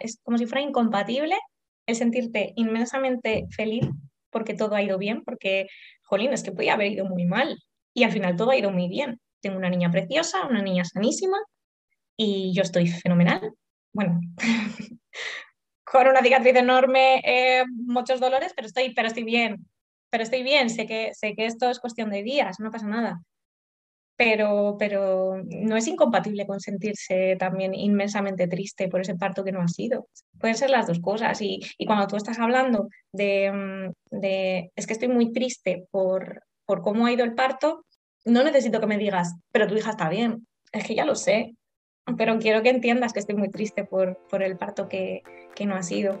Es como si fuera incompatible el sentirte inmensamente feliz porque todo ha ido bien, porque, jolín, es que podía haber ido muy mal y al final todo ha ido muy bien. Tengo una niña preciosa, una niña sanísima y yo estoy fenomenal. Bueno, con una cicatriz enorme, eh, muchos dolores, pero estoy, pero estoy bien. Pero estoy bien, sé que, sé que esto es cuestión de días, no pasa nada pero, pero no es incompatible con sentirse también inmensamente triste por ese parto que no ha sido. Pueden ser las dos cosas. Y, cuando tú estás hablando de, mm, de, es que estoy muy triste por, por cómo ha ido el parto, no necesito que me digas, pero tu hija está bien. Es que ya lo sé, pero quiero que entiendas que estoy muy triste por, por el parto que, que no ha sido.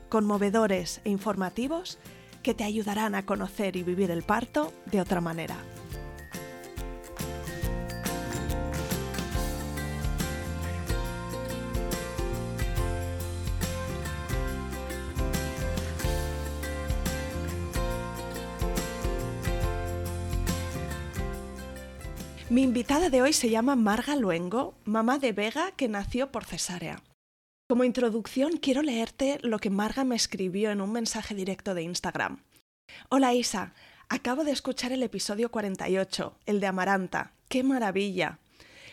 conmovedores e informativos que te ayudarán a conocer y vivir el parto de otra manera. Mi invitada de hoy se llama Marga Luengo, mamá de Vega que nació por cesárea. Como introducción quiero leerte lo que Marga me escribió en un mensaje directo de Instagram. Hola Isa, acabo de escuchar el episodio 48, el de Amaranta. ¡Qué maravilla!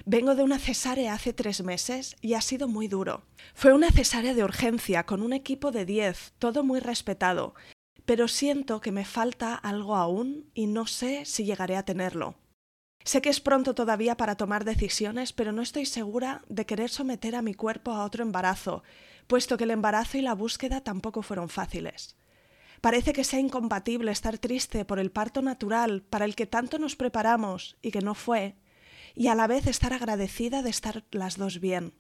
Vengo de una cesárea hace tres meses y ha sido muy duro. Fue una cesárea de urgencia con un equipo de 10, todo muy respetado, pero siento que me falta algo aún y no sé si llegaré a tenerlo. Sé que es pronto todavía para tomar decisiones, pero no estoy segura de querer someter a mi cuerpo a otro embarazo, puesto que el embarazo y la búsqueda tampoco fueron fáciles. Parece que sea incompatible estar triste por el parto natural para el que tanto nos preparamos y que no fue, y a la vez estar agradecida de estar las dos bien.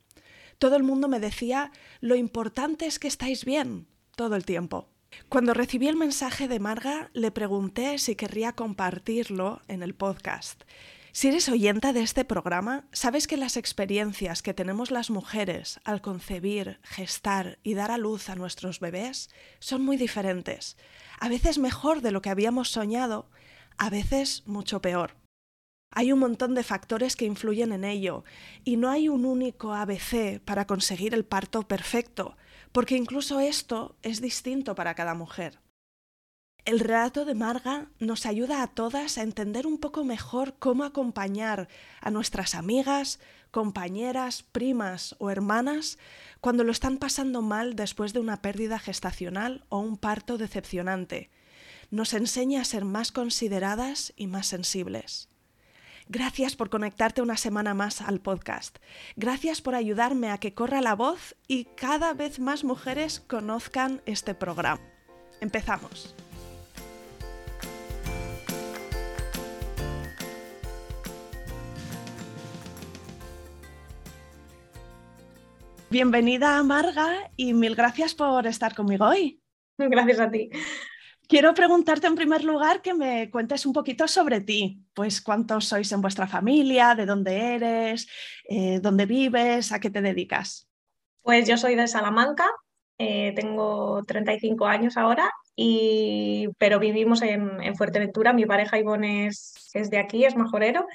Todo el mundo me decía, lo importante es que estáis bien, todo el tiempo. Cuando recibí el mensaje de Marga, le pregunté si querría compartirlo en el podcast. Si eres oyenta de este programa, sabes que las experiencias que tenemos las mujeres al concebir, gestar y dar a luz a nuestros bebés son muy diferentes, a veces mejor de lo que habíamos soñado, a veces mucho peor. Hay un montón de factores que influyen en ello y no hay un único ABC para conseguir el parto perfecto, porque incluso esto es distinto para cada mujer. El relato de Marga nos ayuda a todas a entender un poco mejor cómo acompañar a nuestras amigas, compañeras, primas o hermanas cuando lo están pasando mal después de una pérdida gestacional o un parto decepcionante. Nos enseña a ser más consideradas y más sensibles. Gracias por conectarte una semana más al podcast. Gracias por ayudarme a que corra la voz y cada vez más mujeres conozcan este programa. Empezamos. Bienvenida, Marga, y mil gracias por estar conmigo hoy. Gracias a ti. Quiero preguntarte en primer lugar que me cuentes un poquito sobre ti, pues cuántos sois en vuestra familia, de dónde eres, eh, dónde vives, a qué te dedicas. Pues yo soy de Salamanca, eh, tengo 35 años ahora, y, pero vivimos en, en Fuerteventura. Mi pareja Ivonne es, es, de aquí, es majorero,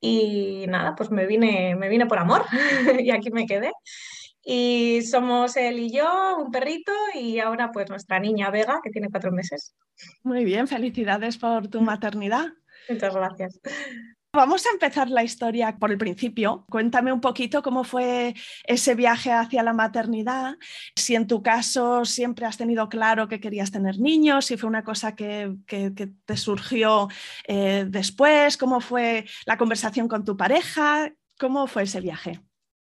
y nada, pues me vine, me vine por amor y aquí me quedé. Y somos él y yo, un perrito, y ahora pues nuestra niña Vega, que tiene cuatro meses. Muy bien, felicidades por tu maternidad. Muchas gracias. Vamos a empezar la historia por el principio. Cuéntame un poquito cómo fue ese viaje hacia la maternidad, si en tu caso siempre has tenido claro que querías tener niños, si fue una cosa que, que, que te surgió eh, después, cómo fue la conversación con tu pareja, cómo fue ese viaje.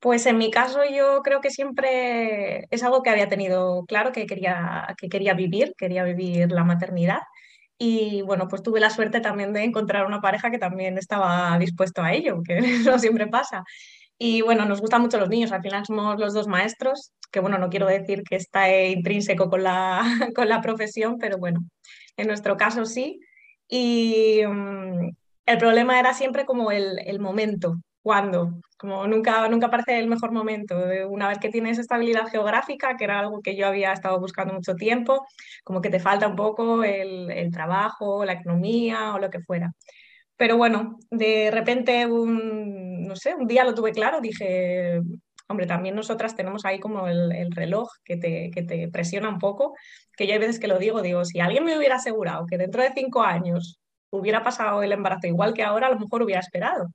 Pues en mi caso yo creo que siempre es algo que había tenido claro que quería, que quería vivir, quería vivir la maternidad. Y bueno, pues tuve la suerte también de encontrar una pareja que también estaba dispuesto a ello, que no siempre pasa. Y bueno, nos gustan mucho los niños, al final somos los dos maestros, que bueno, no quiero decir que está intrínseco con la, con la profesión, pero bueno, en nuestro caso sí. Y mm, el problema era siempre como el, el momento, cuándo, como nunca, nunca parece el mejor momento. Una vez que tienes estabilidad geográfica, que era algo que yo había estado buscando mucho tiempo, como que te falta un poco el, el trabajo, la economía o lo que fuera. Pero bueno, de repente un, no sé, un día lo tuve claro, dije, hombre, también nosotras tenemos ahí como el, el reloj que te, que te presiona un poco, que yo hay veces que lo digo, digo, si alguien me hubiera asegurado que dentro de cinco años hubiera pasado el embarazo igual que ahora, a lo mejor hubiera esperado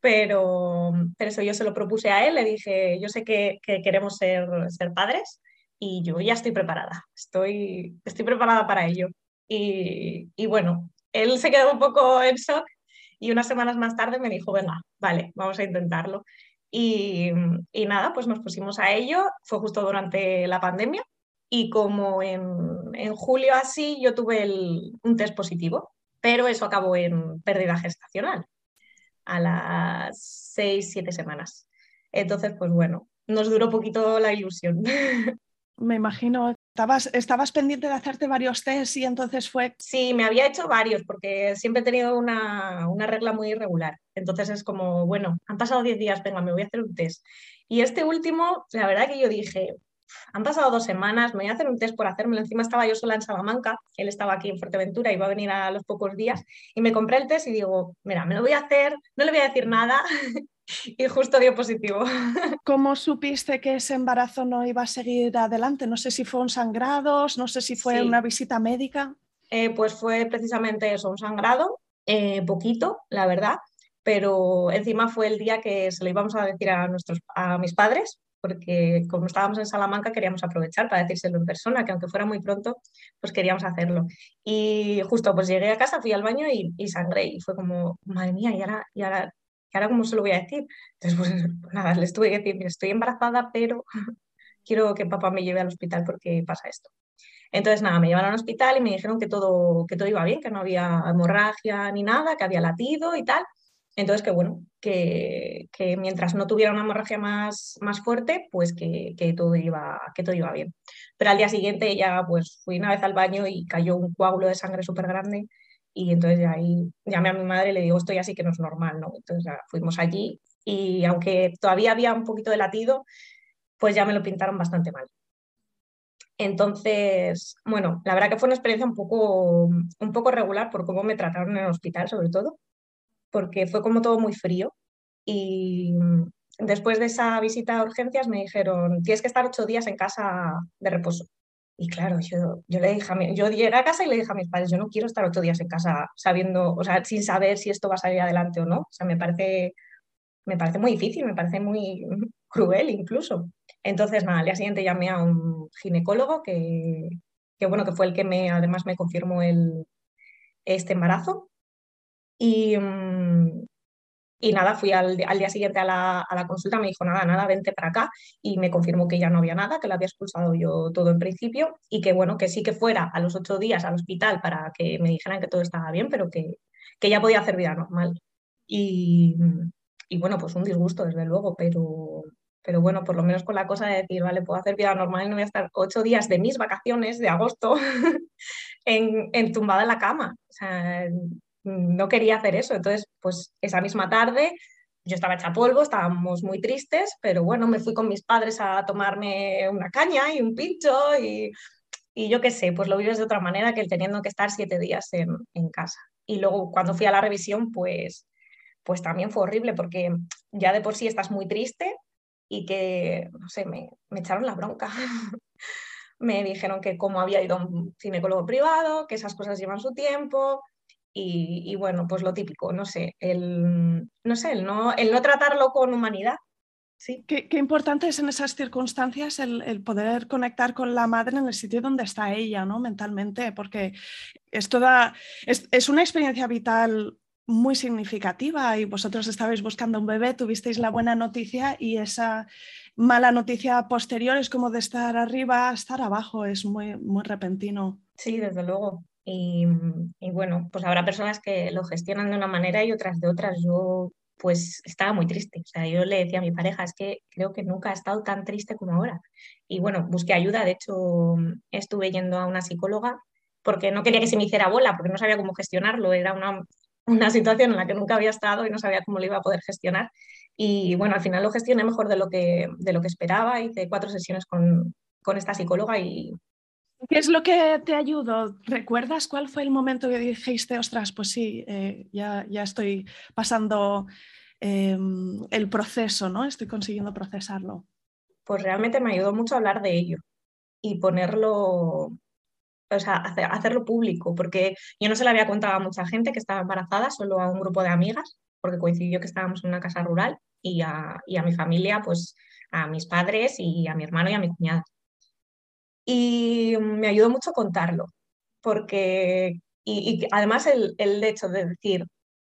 pero, pero eso yo se lo propuse a él, le dije, yo sé que, que queremos ser, ser padres y yo ya estoy preparada, estoy, estoy preparada para ello. Y, y, bueno, él se quedó un poco en shock y unas semanas más tarde me dijo, venga, vale, vamos a intentarlo. Y, y nada, pues nos pusimos a ello, fue justo durante la pandemia y como en, en julio así yo tuve el, un test positivo, pero eso acabó en pérdida gestacional a las seis, siete semanas. Entonces, pues bueno, nos duró poquito la ilusión. Me imagino, estabas, estabas pendiente de hacerte varios test y entonces fue... Sí, me había hecho varios porque siempre he tenido una, una regla muy irregular. Entonces es como, bueno, han pasado diez días, venga, me voy a hacer un test. Y este último, la verdad que yo dije, han pasado dos semanas, me voy a hacer un test por hacérmelo. Encima estaba yo sola en Salamanca, él estaba aquí en Fuerteventura, iba a venir a los pocos días y me compré el test y digo, mira, me lo voy a hacer, no le voy a decir nada y justo dio positivo. ¿Cómo supiste que ese embarazo no iba a seguir adelante? No sé si fue un sangrado, no sé si fue Sí. una visita médica. Eh, pues fue precisamente eso, un sangrado, eh, poquito, la verdad, pero encima fue el día que se lo íbamos a decir a, nuestros, a mis padres, porque como estábamos en Salamanca queríamos aprovechar para decírselo en persona, que aunque fuera muy pronto, pues queríamos hacerlo. Y justo pues llegué a casa, fui al baño y, y sangré y fue como, madre mía, ¿y ahora, y ahora, ¿y ahora cómo se lo voy a decir? Entonces, pues, nada, les tuve que decir, "Mira, estoy embarazada, pero quiero que papá me lleve al hospital porque pasa esto. Entonces, nada, me llevaron al hospital y me dijeron que todo, que todo iba bien, que no había hemorragia ni nada, que había latido y tal. Entonces, que bueno, que, mientras no tuviera una hemorragia más, más fuerte, pues que, todo iba, que todo iba bien. Pero al día siguiente ya pues fui una vez al baño y cayó un coágulo de sangre súper grande y entonces ahí llamé a mi madre y le digo, esto ya sí que no es normal, ¿no? Entonces ya fuimos allí y aunque todavía había un poquito de latido, pues ya me lo pintaron bastante mal. Entonces, bueno, la verdad que fue una experiencia un poco, un poco regular por cómo me trataron en el hospital, sobre todo, porque fue como todo muy frío. Y después de esa visita a urgencias me dijeron, tienes que estar ocho días en casa de reposo. Y claro, yo, yo le dije a yo llegué a casa y le dije a mis padres, yo no quiero estar ocho días en casa sabiendo, o sea, sin saber si esto va a salir adelante o no. O sea, me parece, me parece muy difícil, me parece muy cruel incluso. Entonces, nada, al día siguiente llamé a un ginecólogo que, que bueno, que fue el que me, además me confirmó el, este embarazo. Y, mm, y nada, fui al, al día siguiente a la, a la consulta, me dijo, nada, nada, vente para acá. Y me confirmó que ya no había nada, que lo había expulsado yo todo en principio. Y que bueno, que sí que fuera a los ocho días al hospital para que me dijeran que todo estaba bien, pero que, que ya podía hacer vida normal. Y, y bueno, pues un disgusto, desde luego, pero, pero bueno, por lo menos con la cosa de decir, vale, puedo hacer vida normal y no voy a estar ocho días de mis vacaciones de agosto en, en tumbada en la cama. O sea, no quería hacer eso. Entonces, pues esa misma tarde yo estaba hecha polvo, estábamos muy tristes, pero bueno, me fui con mis padres a tomarme una caña y un pincho y, y yo qué sé, pues lo vives de otra manera que el teniendo que estar siete días en, en casa. Y luego cuando fui a la revisión, pues, pues también fue horrible porque ya de por sí estás muy triste y que, no sé, me, me echaron la bronca. me dijeron que como había ido a un ginecólogo privado, que esas cosas llevan su tiempo, y, y, bueno, pues lo típico, no sé, el no, sé, el no, el no tratarlo con humanidad. Sí. Qué, qué importante es en esas circunstancias el, el, poder conectar con la madre en el sitio donde está ella, ¿no? Mentalmente, porque es toda, es, es una experiencia vital muy significativa y vosotros estabais buscando un bebé, tuvisteis la buena noticia y esa mala noticia posterior es como de estar arriba a estar abajo, es muy, muy repentino. Sí, desde luego. Y, y, bueno, pues habrá personas que lo gestionan de una manera y otras de otras. Yo pues estaba muy triste. O sea, yo le decía a mi pareja, es que creo que nunca he estado tan triste como ahora. Y bueno, busqué ayuda, de hecho estuve yendo a una psicóloga porque no quería que se me hiciera bola, porque no sabía cómo gestionarlo. Era una, una situación en la que nunca había estado y no sabía cómo lo iba a poder gestionar. Y bueno, al final lo gestioné mejor de lo que, de lo que esperaba. Hice cuatro sesiones con, con esta psicóloga y... ¿Qué es lo que te ayudó? ¿Recuerdas cuál fue el momento que dijiste, ostras, pues sí, eh, ya, ya estoy pasando em, el proceso, ¿no? Estoy consiguiendo procesarlo. Pues realmente me ayudó mucho hablar de ello y ponerlo, o sea, hacerlo público, porque yo no se lo había contado a mucha gente que estaba embarazada, solo a un grupo de amigas, porque coincidió que estábamos en una casa rural y a, y a mi familia, pues a mis padres y a mi hermano y a mi cuñada. Y me ayudó mucho contarlo, porque, y, además el, el hecho de decir,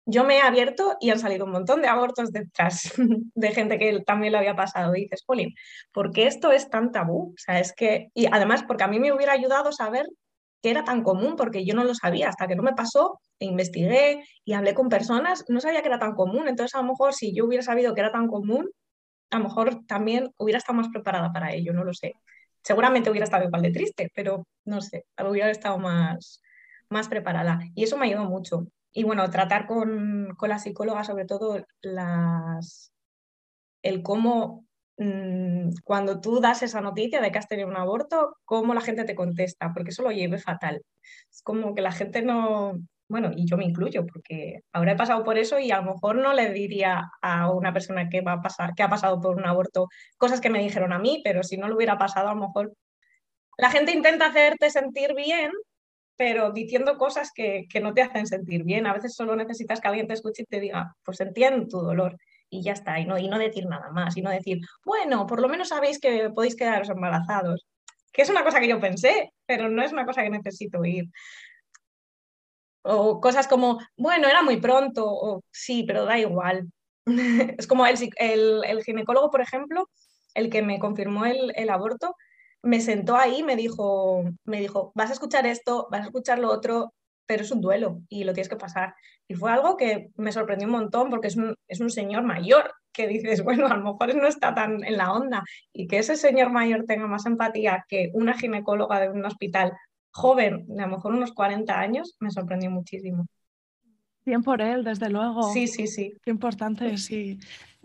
yo me he abierto y han salido un montón de abortos detrás de gente que también lo había pasado. Dices, Polín, ¿por qué esto es tan tabú? O sea, es que, y además porque a mí me hubiera ayudado saber que era tan común, porque yo no lo sabía, hasta que no me pasó, e investigué y hablé con personas, no sabía que era tan común, entonces a lo mejor si yo hubiera sabido que era tan común, a lo mejor también hubiera estado más preparada para ello, no lo sé. Seguramente hubiera estado igual de triste, pero no sé, hubiera estado más, más preparada. Y eso me ayudó mucho. Y bueno, tratar con, con la psicóloga sobre todo las, el cómo Mm, cuando tú das esa noticia de que has tenido un aborto, cómo la gente te contesta, porque eso lo lleve fatal. Es como que la gente no, bueno, y yo me incluyo, porque ahora he pasado por eso y a lo mejor no le diría a una persona que, va a pasar, que ha pasado por un aborto cosas que me dijeron a mí, pero si no lo hubiera pasado, a lo mejor la gente intenta hacerte sentir bien, pero diciendo cosas que, que no te hacen sentir bien. A veces solo necesitas que alguien te escuche y te diga, pues entiendo tu dolor y ya está, y no, y no decir nada más, y no decir, bueno, por lo menos sabéis que podéis quedaros embarazados, que es una cosa que yo pensé, pero no es una cosa que necesito oír. O cosas como, bueno, era muy pronto, o sí, pero da igual. es como el, el, ginecólogo, por ejemplo, el que me confirmó el, el aborto, me sentó ahí me dijo, me dijo, vas a escuchar esto, vas a escuchar lo otro, pero es un duelo y lo tienes que pasar. Y fue algo que me sorprendió un montón porque es un, es un señor mayor que dices, bueno, a lo mejor no está tan en la onda y que ese señor mayor tenga más empatía que una ginecóloga de un hospital joven, de a lo mejor unos 40 años, me sorprendió muchísimo. Bien por él, desde luego. Sí, sí, sí. Qué importante, sí.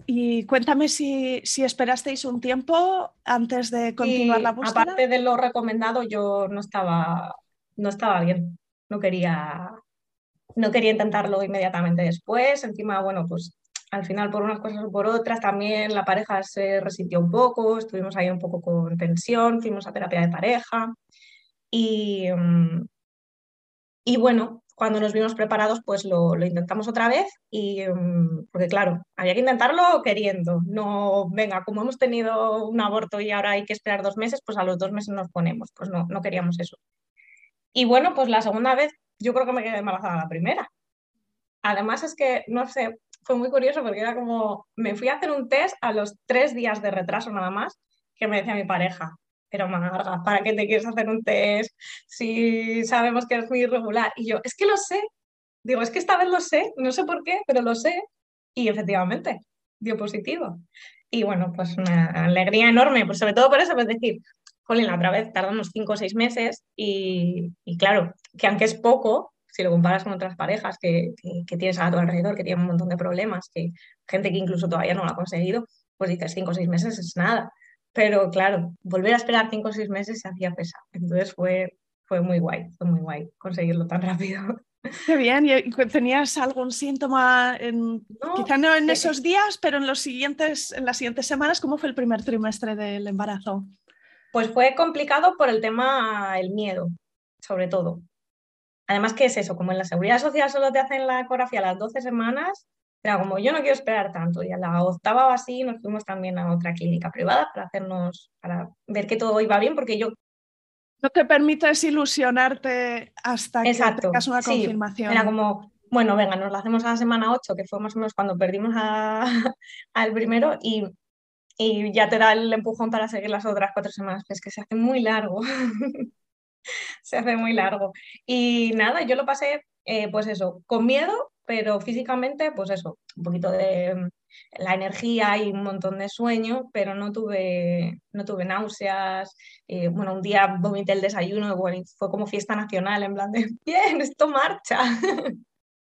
Y cuéntame si, si esperasteis un tiempo antes de continuar la búsqueda. Aparte de lo recomendado, yo no estaba, no estaba bien no quería, no quería intentarlo inmediatamente después. Encima, bueno, pues al final por unas cosas o por otras también la pareja se resintió un poco, estuvimos ahí un poco con tensión, fuimos a terapia de pareja y, mm, y bueno, cuando nos vimos preparados pues lo, lo intentamos otra vez y mm, porque claro, había que intentarlo queriendo, no, venga, como hemos tenido un aborto y ahora hay que esperar dos meses, pues a los dos meses nos ponemos, pues no, no queríamos eso. Y bueno, pues la segunda vez yo creo que me quedé embarazada la primera. Además es que, no sé, fue muy curioso porque era como, me fui a hacer un test a los tres días de retraso nada más, que me decía mi pareja, pero Marga, ¿para qué te quieres hacer un test si sabemos que eres muy irregular? Y yo, es que lo sé, digo, es que esta vez lo sé, no sé por qué, pero lo sé. Y efectivamente, dio positivo. Y bueno, pues una alegría enorme, pues sobre todo por eso, pues decir, jolín, la otra vez tardamos cinco o seis meses y, claro, que aunque es poco, si lo comparas con otras parejas que, que, tienes a tu alrededor, que tienen un montón de problemas, que gente que incluso todavía no lo ha conseguido, pues dices cinco o seis meses es nada. Pero claro, volver a esperar cinco o seis meses se hacía pesado. Entonces fue, fue muy guay, fue muy guay conseguirlo tan rápido. Qué bien, ¿Y ¿tenías algún síntoma, en, quizá no en esos días, pero en, los siguientes, en las siguientes semanas? ¿Cómo fue el primer trimestre del embarazo? Pues fue complicado por el tema, el miedo, sobre todo. Además, ¿qué es eso? Como en la seguridad social solo te hacen la ecografía a las 12 semanas, era como yo no quiero esperar tanto. Y a la octava o así nos fuimos también a otra clínica privada para hacernos, para ver que todo iba bien, porque yo no te permites ilusionarte hasta que tengas una confirmación. Era como, bueno, venga, nos lo hacemos a la semana 8, que fue más o menos cuando perdimos al primero, y, y, ya te da el empujón para seguir las otras cuatro semanas, es que se hace muy largo. se hace muy largo. Y nada, yo lo pasé, eh, pues eso, con miedo, pero físicamente, pues eso, un poquito de mm, la energía y un montón de sueño, pero no tuve, no tuve náuseas. Eh, bueno, un día vomité el desayuno, fue como fiesta nacional, en plan de, bien, esto marcha.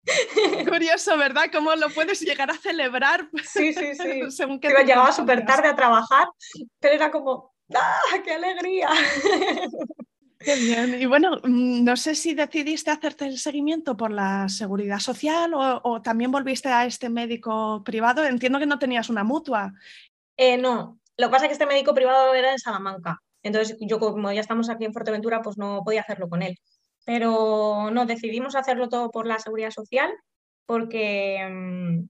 Curioso, ¿verdad? ¿Cómo lo puedes llegar a celebrar? Sí, sí, sí. Según que llegaba súper tarde a trabajar, pero era como, ¡ah, qué alegría! Qué bien. Y bueno, mm, no sé si decidiste hacerte el seguimiento por la seguridad social o, también volviste a este médico privado. Entiendo que no tenías una mutua. Eh, no, lo que pasa es que este médico privado era en Salamanca. Entonces, yo como ya estamos aquí en Fuerteventura, pues no podía hacerlo con él. Pero no, decidimos hacerlo todo por la seguridad social porque mm,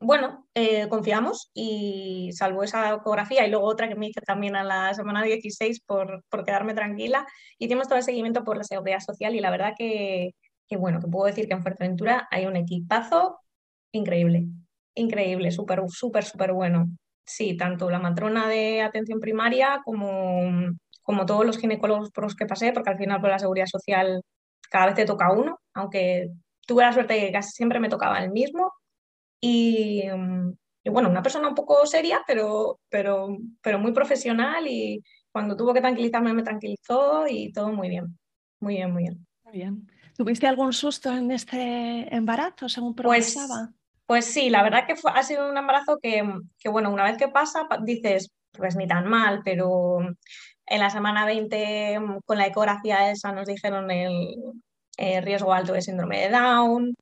bueno, eh, confiamos y salvo esa ecografía y luego otra que me hice también a la semana 16 por, por quedarme tranquila, hicimos todo el seguimiento por la seguridad social y la verdad que, que, bueno, que puedo decir que en Fuerteventura hay un equipazo increíble, increíble, súper, súper, súper bueno. Sí, tanto la matrona de atención primaria como, como todos los ginecólogos por los que pasé, porque al final por la seguridad social cada vez te toca uno, aunque tuve la suerte de que casi siempre me tocaba el mismo, Mm, y, bueno, una persona un poco seria, pero, pero, pero muy profesional y cuando tuvo que tranquilizarme me tranquilizó y todo muy bien, muy bien, muy bien. Muy bien. ¿Tuviste algún susto en este embarazo según pues, progresaba? Pues, sí, la verdad que fue, ha sido un embarazo que, que, bueno, una vez que pasa dices, pues ni tan mal, pero en la semana 20 mm, con la ecografía esa nos dijeron el, el riesgo alto de síndrome de Down,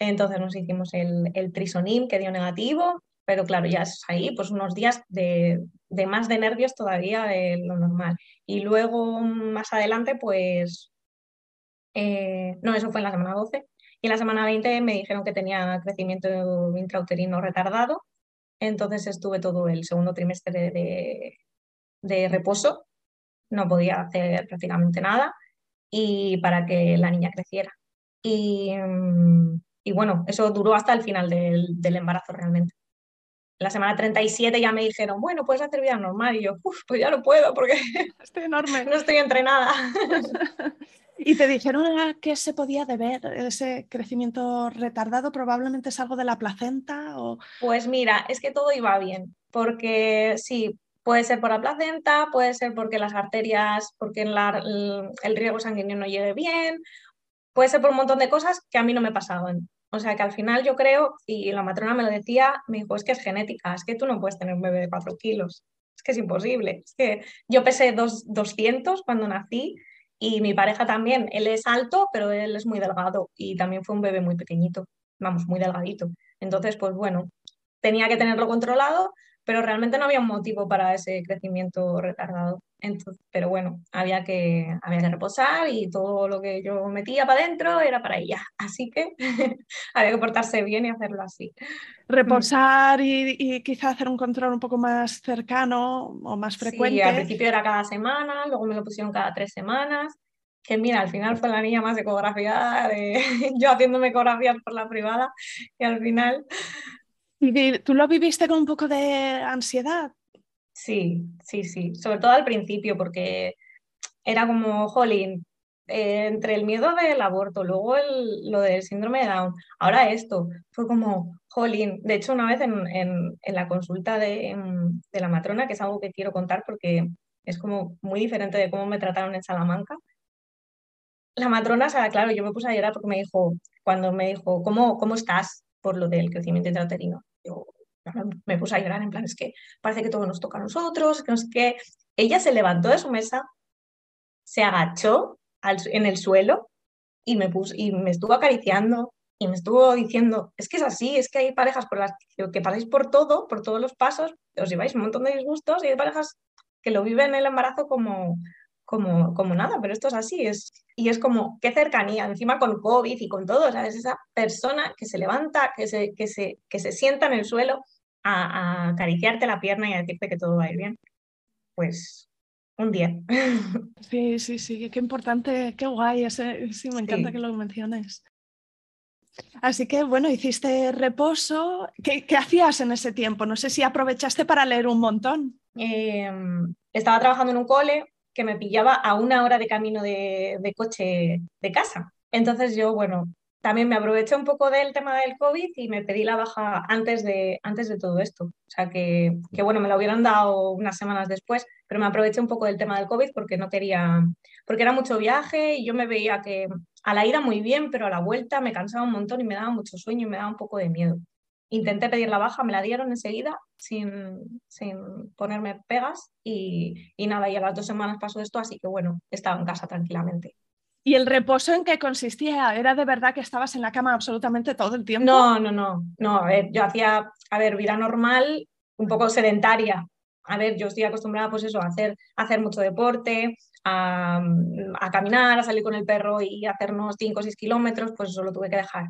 entonces nos hicimos el, el trisonim que dio negativo, pero claro, ya es ahí pues unos días de, más de nervios todavía de lo normal. Y luego más adelante, pues, eh, no, eso fue en la semana 12. Y en la semana 20 me dijeron que tenía crecimiento intrauterino retardado. Entonces estuve todo el segundo trimestre de, de reposo. No podía hacer prácticamente nada y para que la niña creciera. Y, mm, y bueno, eso duró hasta el final del, embarazo realmente. la semana 37 ya me dijeron, bueno, puedes hacer vida normal. Y yo, pues ya lo puedo porque estoy enorme. no estoy entrenada. ¿Y te dijeron a qué se podía deber ese crecimiento retardado? ¿Probablemente es algo de la placenta? O... Pues mira, es que todo iba bien, porque sí, puede ser por la placenta, puede ser porque las arterias, porque el riego sanguíneo no llegue bien, puede ser por un montón de cosas que a mí no me pasaban. O sea que al final yo creo, y la matrona me lo decía, me dijo, es que es genética, es que tú no puedes tener un bebé de 4 kilos, es que es imposible. Es que yo pesé dos, 200 cuando nací y mi pareja también, él es alto, pero él es muy delgado y también fue un bebé muy pequeñito, vamos, muy delgadito. Entonces, pues bueno, tenía que tenerlo controlado, pero realmente no había un motivo para ese crecimiento retardado. Entonces, pero bueno, había que, había que reposar y todo lo que yo metía para adentro era para ella. Así que había que portarse bien y hacerlo así. Reposar y, y, quizá hacer un control un poco más cercano o más frecuente. Sí, al principio era cada semana, luego me lo pusieron cada tres semanas. Que mira, al final fue la niña más ecografiada, de yo haciéndome ecografías por la privada, y al final ¿Y tú lo viviste con un poco de ansiedad? Sí, sí, sí, sobre todo al principio, porque era como, jolín, eh, entre el miedo del aborto, luego lo del síndrome de Down, ahora esto, fue como, jolín, de hecho una vez en, en, la consulta de, de, la matrona, que es algo que quiero contar porque es como muy diferente de cómo me trataron en Salamanca, la matrona, o sea, claro, yo me puse a llorar porque me dijo, cuando me dijo, ¿cómo, cómo estás por lo del crecimiento intrauterino? Yo me puse a llorar en plan, es que parece que todo nos toca a nosotros, que no sé qué. Ella se levantó de su mesa, se agachó en el suelo y me, puso, y me estuvo acariciando y me estuvo diciendo, es que es así, es que hay parejas por las que pasáis por todo, por todos los pasos, os lleváis un montón de disgustos y hay parejas que lo viven en el embarazo como, como, como nada, pero esto es así, es, y es como, qué cercanía, encima con COVID y con todo, ¿sabes? Esa persona que se levanta, que se, que se, que se sienta en el suelo a, acariciarte la pierna y a decirte que todo va a ir bien. Pues un día. Sí, sí, sí, qué importante, qué guay, sí, me encanta que lo menciones. Así que bueno, hiciste reposo. ¿Qué, hacías en ese tiempo? No sé si aprovechaste para leer un montón. Em, estaba trabajando en un cole me pillaba a una hora de camino de, de coche de casa. Entonces yo, bueno, también me aproveché un poco del tema del COVID y me pedí la baja antes de, antes de todo esto. O sea que, que, bueno, me la hubieran dado unas semanas después, pero me aproveché un poco del tema del COVID porque no quería, porque era mucho viaje y yo me veía que a la ida muy bien, pero a la vuelta me cansaba un montón y me daba mucho sueño y me daba un poco de miedo. Intenté pedir la baja, me la dieron enseguida sin, sin ponerme pegas y, y nada, y a las dos semanas pasó esto, así que bueno, estaba en casa tranquilamente. ¿Y el reposo en qué consistía? ¿Era de verdad que estabas en la cama absolutamente todo el tiempo? No, no, no. No, a ver, yo hacía, a ver, vida normal, un poco sedentaria. A ver, yo estoy acostumbrada, pues eso, a hacer, hacer mucho deporte, a, caminar, a salir con el perro y hacernos 5 o 6 kilómetros, pues eso lo tuve que dejar.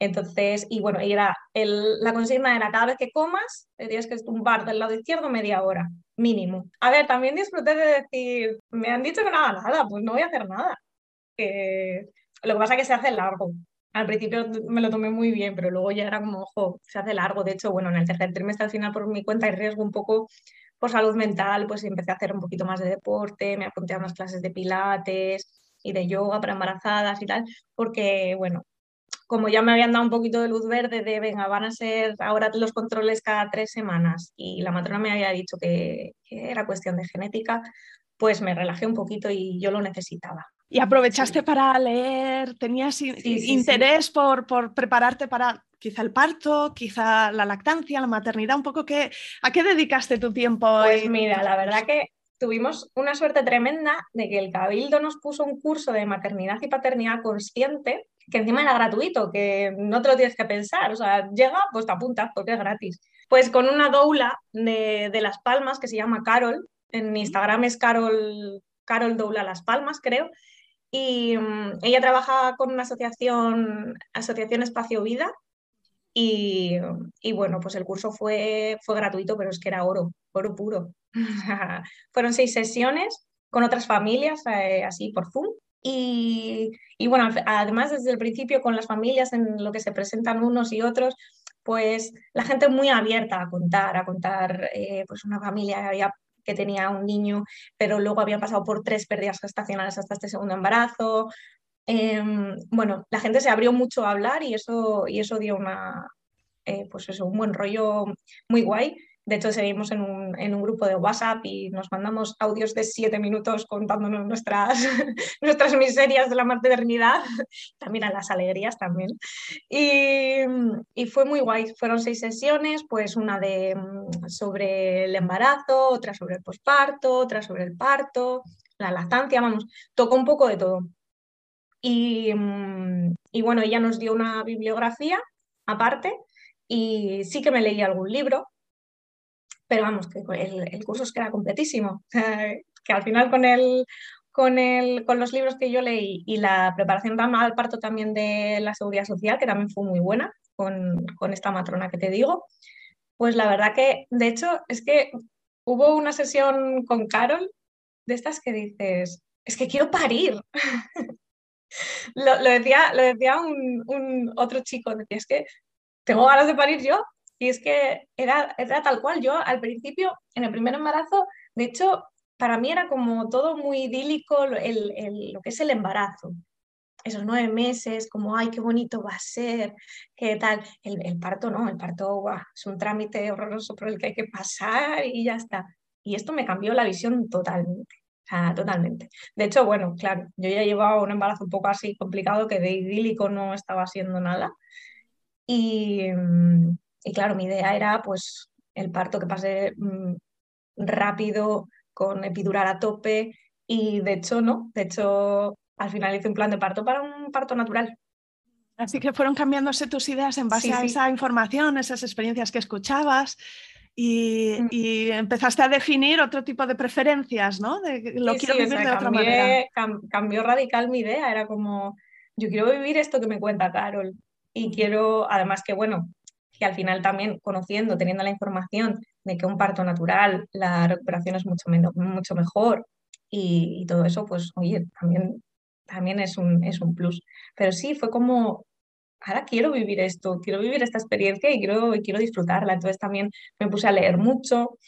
Entonces, y bueno, y era el, la consigna era cada vez que comas, tienes que tumbar del lado izquierdo media hora, mínimo. A ver, también disfruté de decir, me han dicho que no haga nada, pues no voy a hacer nada lo que pasa es que se hace largo. Al principio me lo tomé muy bien, pero luego ya era como, ojo, se hace largo. De hecho, bueno, en el tercer trimestre al final por mi cuenta y riesgo un poco por salud mental, pues empecé a hacer un poquito más de deporte, me apunté a unas clases de pilates y de yoga para embarazadas y tal, porque, bueno, como ya me habían dado un poquito de luz verde de, venga, van a ser ahora los controles cada tres semanas y la matrona me había dicho que, que era cuestión de genética, pues me relajé un poquito y yo lo necesitaba. ¿Y aprovechaste para leer? ¿Tenías interés por, por, prepararte para quizá el parto, quizá la lactancia, la maternidad? Un poco que, ¿A qué dedicaste tu tiempo? Pues mira, la verdad que tuvimos una suerte tremenda de que el Cabildo nos puso un curso de maternidad y paternidad consciente, que encima era gratuito, que no te lo tienes que pensar, o sea, llega, pues te apuntas porque es gratis. Pues con una doula de, de Las Palmas que se llama Carol, en Instagram es Carol, Carol Doula Las Palmas, creo, y mm, ella trabaja con una asociación, Asociación Espacio Vida, y, bueno, pues el curso fue, fue gratuito, pero es que era oro, oro puro. Fueron seis sesiones con otras familias, eh, así por Zoom. Y, bueno, además desde el principio con las familias en lo que se presentan unos y otros, pues la gente muy abierta a contar, a contar eh, pues una familia que había que tenía un niño, pero luego había pasado por tres pérdidas gestacionales hasta este segundo embarazo. Em, bueno, la gente se abrió mucho a hablar y eso, y eso dio una, eh, pues eso, un buen rollo muy guay. De hecho, seguimos en un, en un, grupo de WhatsApp y nos mandamos audios de siete minutos contándonos nuestras, nuestras miserias de la maternidad, también a las alegrías también. Y, y, fue muy guay. Fueron seis sesiones, pues una de mm, sobre el embarazo, otra sobre el posparto, otra sobre el parto, la lactancia, vamos, tocó un poco de todo. Y, mm, y bueno, ella nos dio una bibliografía aparte y sí que me leí algún libro pero vamos, que el, curso es que era completísimo, que al final con, el, con, el, con los libros que yo leí y la preparación al parto también de la seguridad social, que también fue muy buena con, con esta matrona que te digo, pues la verdad que, de hecho, es que hubo una sesión con Carol de estas que dices, es que quiero parir. lo, decía, lo decía un, un, otro chico, decía, es que tengo ganas de parir yo, y es que era, era tal cual. Yo al principio, en el primer embarazo, de hecho, para mí era como todo muy idílico el, el, lo que es el embarazo. Esos nueve meses, como, ay, qué bonito va a ser, qué tal. El, parto no, el parto es un trámite horroroso por el que hay que pasar y ya está. Y esto me cambió la visión totalmente. totalmente. De hecho, bueno, claro, yo ya llevaba un embarazo un poco así complicado que de idílico no estaba haciendo nada. Y, mm, y claro, mi idea era pues el parto que pase mm, rápido, con epidural a tope, y de hecho no, de hecho al final hice un plan de parto para un parto natural. Así que fueron cambiándose tus ideas en base a esa información, esas experiencias que escuchabas. Y, mm. y, empezaste a definir otro tipo de preferencias, ¿no? De, lo quiero vivir de otra manera. cambió radical mi idea, era como, yo quiero vivir esto que me cuenta Carol y quiero, además que bueno, que al final también conociendo, teniendo la información de que un parto natural, la recuperación es mucho, menos, mucho mejor y, todo eso, pues oye, también, también es, un, es un plus. Pero sí, fue como ahora quiero vivir esto, quiero vivir esta experiencia y quiero, quiero disfrutarla. Entonces también me puse a leer mucho.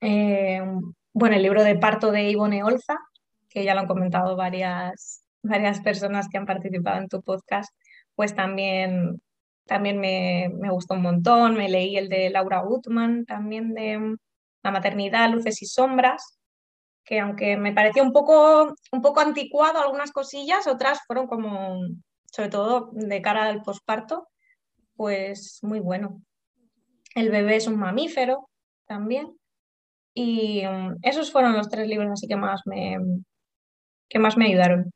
Eh, bueno, el libro de parto de Ivone Olza, que ya lo han comentado varias, varias personas que han participado en tu podcast, pues también, también me, me gustó un montón. Me leí el de Laura Gutman, también de La maternidad, luces y sombras, que aunque me pareció un poco, un poco anticuado algunas cosillas, otras fueron como, sobre todo de cara al posparto, pues muy bueno. El bebé es un mamífero también. Y um, esos fueron los tres libros así que más me, que más me ayudaron.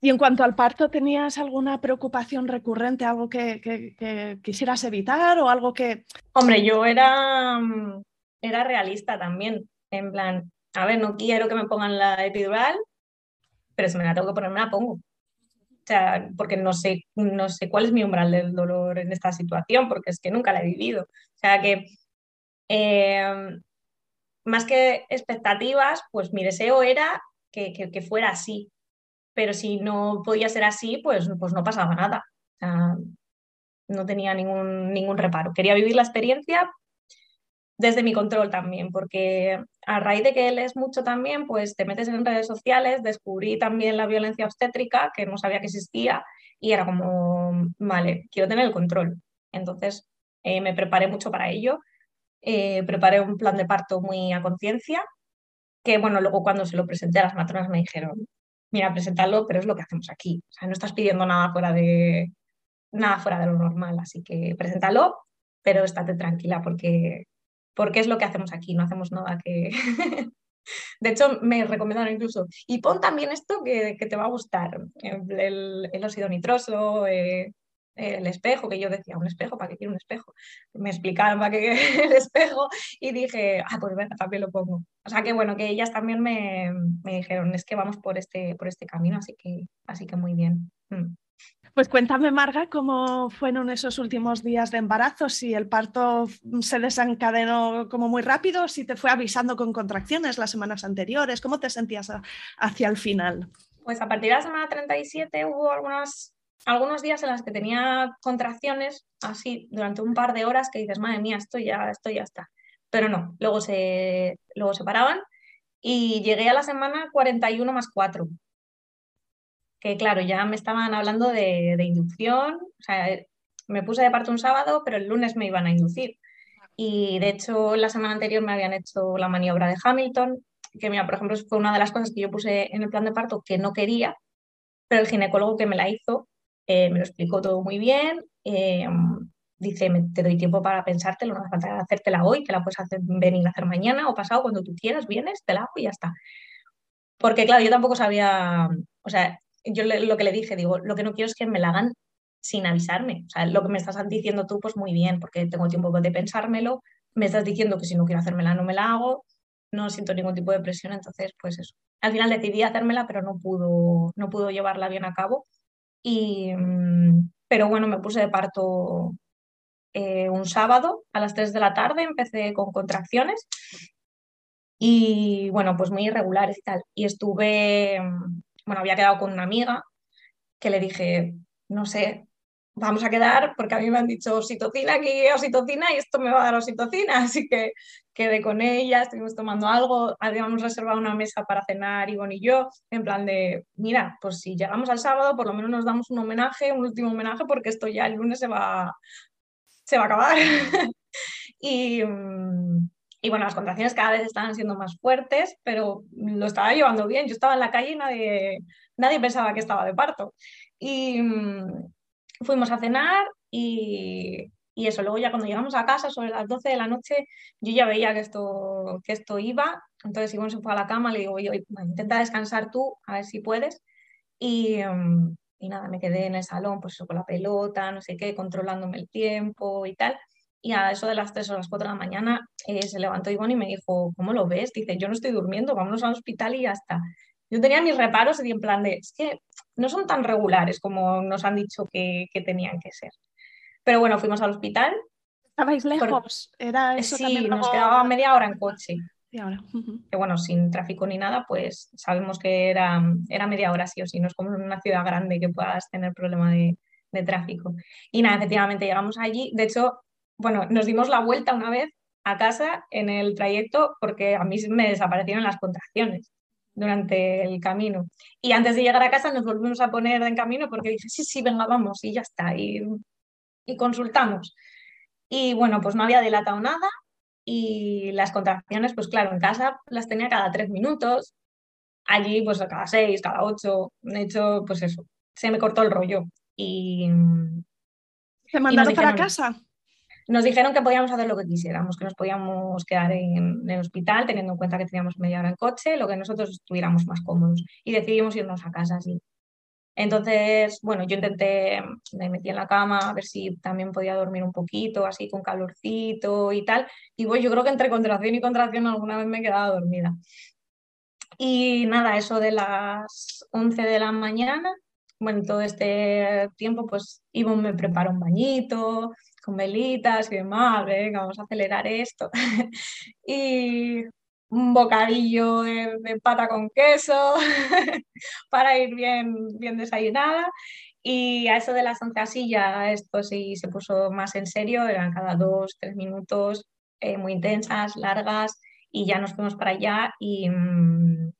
Y en cuanto al parto, ¿tenías alguna preocupación recurrente, algo que, quisieras evitar o algo que... Hombre, yo era, um, era realista también, en plan, a ver, no quiero que me pongan la epidural, pero si me la tengo que poner, me la pongo. Sea, porque no sé, no sé cuál es mi umbral del dolor en esta situación, porque es que nunca la he vivido. O sea que, em, más que expectativas, pues mi deseo era que, que, fuera así, pero si no podía ser así, pues, pues no pasaba nada. No tenía ningún, ningún reparo. Quería vivir la experiencia, desde mi control también, porque a raíz de que él es mucho también, pues te metes en redes sociales, descubrí también la violencia obstétrica, que no sabía que existía, y era como, vale, quiero tener el control. Entonces eh, me preparé mucho para ello, eh, preparé un plan de parto muy a conciencia, que bueno, luego cuando se lo presenté a las matronas me dijeron, mira, presentarlo, pero es lo que hacemos aquí, o sea, no estás pidiendo nada fuera de, nada fuera de lo normal, así que preséntalo, pero estate tranquila porque porque es lo que hacemos aquí, no hacemos nada que... De hecho, me recomendaron incluso, y pon también esto que, te va a gustar, el, el óxido nitroso, eh, el espejo, que yo decía, un espejo, ¿para qué quiero un espejo? Me explicaban para qué el espejo y dije, ah, pues venga, también lo pongo. O sea que bueno, que ellas también me, me, dijeron, es que vamos por este, por este camino, así que, así que muy bien. Mm. Pues cuéntame, Marga, cómo fueron esos últimos días de embarazo, si el parto se desencadenó como muy rápido, si te fue avisando con contracciones las semanas anteriores, ¿cómo te sentías hacia el final? Pues a partir de la semana 37 hubo algunos, algunos días en los que tenía contracciones así durante un par de horas que dices, madre mía, esto ya, esto ya está. Pero no, luego se, luego se paraban y llegué a la semana 41 más 4 que claro, ya me estaban hablando de, inducción, o sea, me puse de parto un sábado, pero el lunes me iban a inducir. Y de hecho, la semana anterior me habían hecho la maniobra de Hamilton, que mira, por ejemplo, fue una de las cosas que yo puse en el plan de parto que no quería, pero el ginecólogo que me la hizo eh, me lo explicó todo muy bien. Eh, dice, te doy tiempo para pensártelo, no hace falta hacértela hoy, que la puedes hacer, venir a hacer mañana o pasado, cuando tú quieras, vienes, te la hago y ya está. Porque claro, yo tampoco sabía, o sea, yo lo que le dije, digo, lo que no quiero es que me la hagan sin avisarme. O sea, lo que me estás diciendo tú, pues muy bien, porque tengo tiempo de pensármelo. Me estás diciendo que si no quiero hacérmela, no me la hago. No siento ningún tipo de presión, entonces, pues eso. Al final decidí hacérmela, pero no pudo, no pudo llevarla bien a cabo. Y, mm, pero bueno, me puse de parto eh, un sábado a las 3 de la tarde, empecé con contracciones y bueno, pues muy irregulares y tal. Y estuve, mm, bueno, había quedado con una amiga que le dije, no sé, vamos a quedar porque a mí me han dicho oxitocina, aquí oxitocina y esto me va a dar oxitocina, así que quedé con ella, estuvimos tomando algo, habíamos reservado una mesa para cenar Ivonne y yo, en plan de, mira, pues si llegamos al sábado, por lo menos nos damos un homenaje, un último homenaje, porque esto ya el lunes se va, se va a acabar. y, mm, y bueno, las contracciones cada vez estaban siendo más fuertes, pero lo estaba llevando bien. Yo estaba en la calle y nadie, nadie pensaba que estaba de parto. Y mm, fuimos a cenar y, y, eso. Luego ya cuando llegamos a casa, sobre las 12 de la noche, yo ya veía que esto, que esto iba. Entonces Ivonne se fue a la cama, le digo, oye, intenta descansar tú, a ver si puedes. Y, mm, y nada, me quedé en el salón, pues con la pelota, no sé qué, controlándome el tiempo y tal. Y a eso de las 3 o las 4 de la mañana eh, se levantó Ivonne y me dijo, ¿cómo lo ves? Dice, yo no estoy durmiendo, vámonos al hospital y ya está. Yo tenía mis reparos y en plan de, es que no son tan regulares como nos han dicho que, que tenían que ser. Pero bueno, fuimos al hospital. ¿Estabais lejos? ¿Era eso sí, nos quedaba media hora en coche. Que bueno, sin tráfico ni nada, pues sabemos que era, era media hora sí o sí, no es como en una ciudad grande que puedas tener problema de, de tráfico. Y nada, efectivamente llegamos allí. De hecho, bueno, nos dimos la vuelta una vez a casa en el trayecto porque a mí me desaparecieron las contracciones durante el camino. Y antes de llegar a casa nos volvimos a poner en camino porque dije, sí, sí, venga, vamos, y ya está. Y, y consultamos. Y bueno, pues no había dilatado nada y las contracciones, pues claro, en casa las tenía cada tres minutos, allí pues cada seis, cada ocho, de hecho, pues eso, se me cortó el rollo. Y, ¿Te mandaron para casa? Nos dijeron que podíamos hacer lo que quisiéramos, que nos podíamos quedar en, el hospital teniendo en cuenta que teníamos media hora en coche, lo que nosotros estuviéramos más cómodos. Y decidimos irnos a casa así. Entonces, bueno, yo intenté, me metí en la cama a ver si también podía dormir un poquito, así con calorcito y tal. Y bueno, yo creo que entre contracción y contracción alguna vez me he quedado dormida. Y nada, eso de las 11 de la mañana, bueno, todo este tiempo pues Ivo me preparó un bañito, con velitas y demás, venga, vamos a acelerar esto. y un bocadillo de, pata con queso para ir bien, bien desayunada. Y a eso de las 11 así ya esto sí se puso más en serio, eran cada dos, tres minutos, eh, muy intensas, largas, y ya nos fuimos para allá y, mm,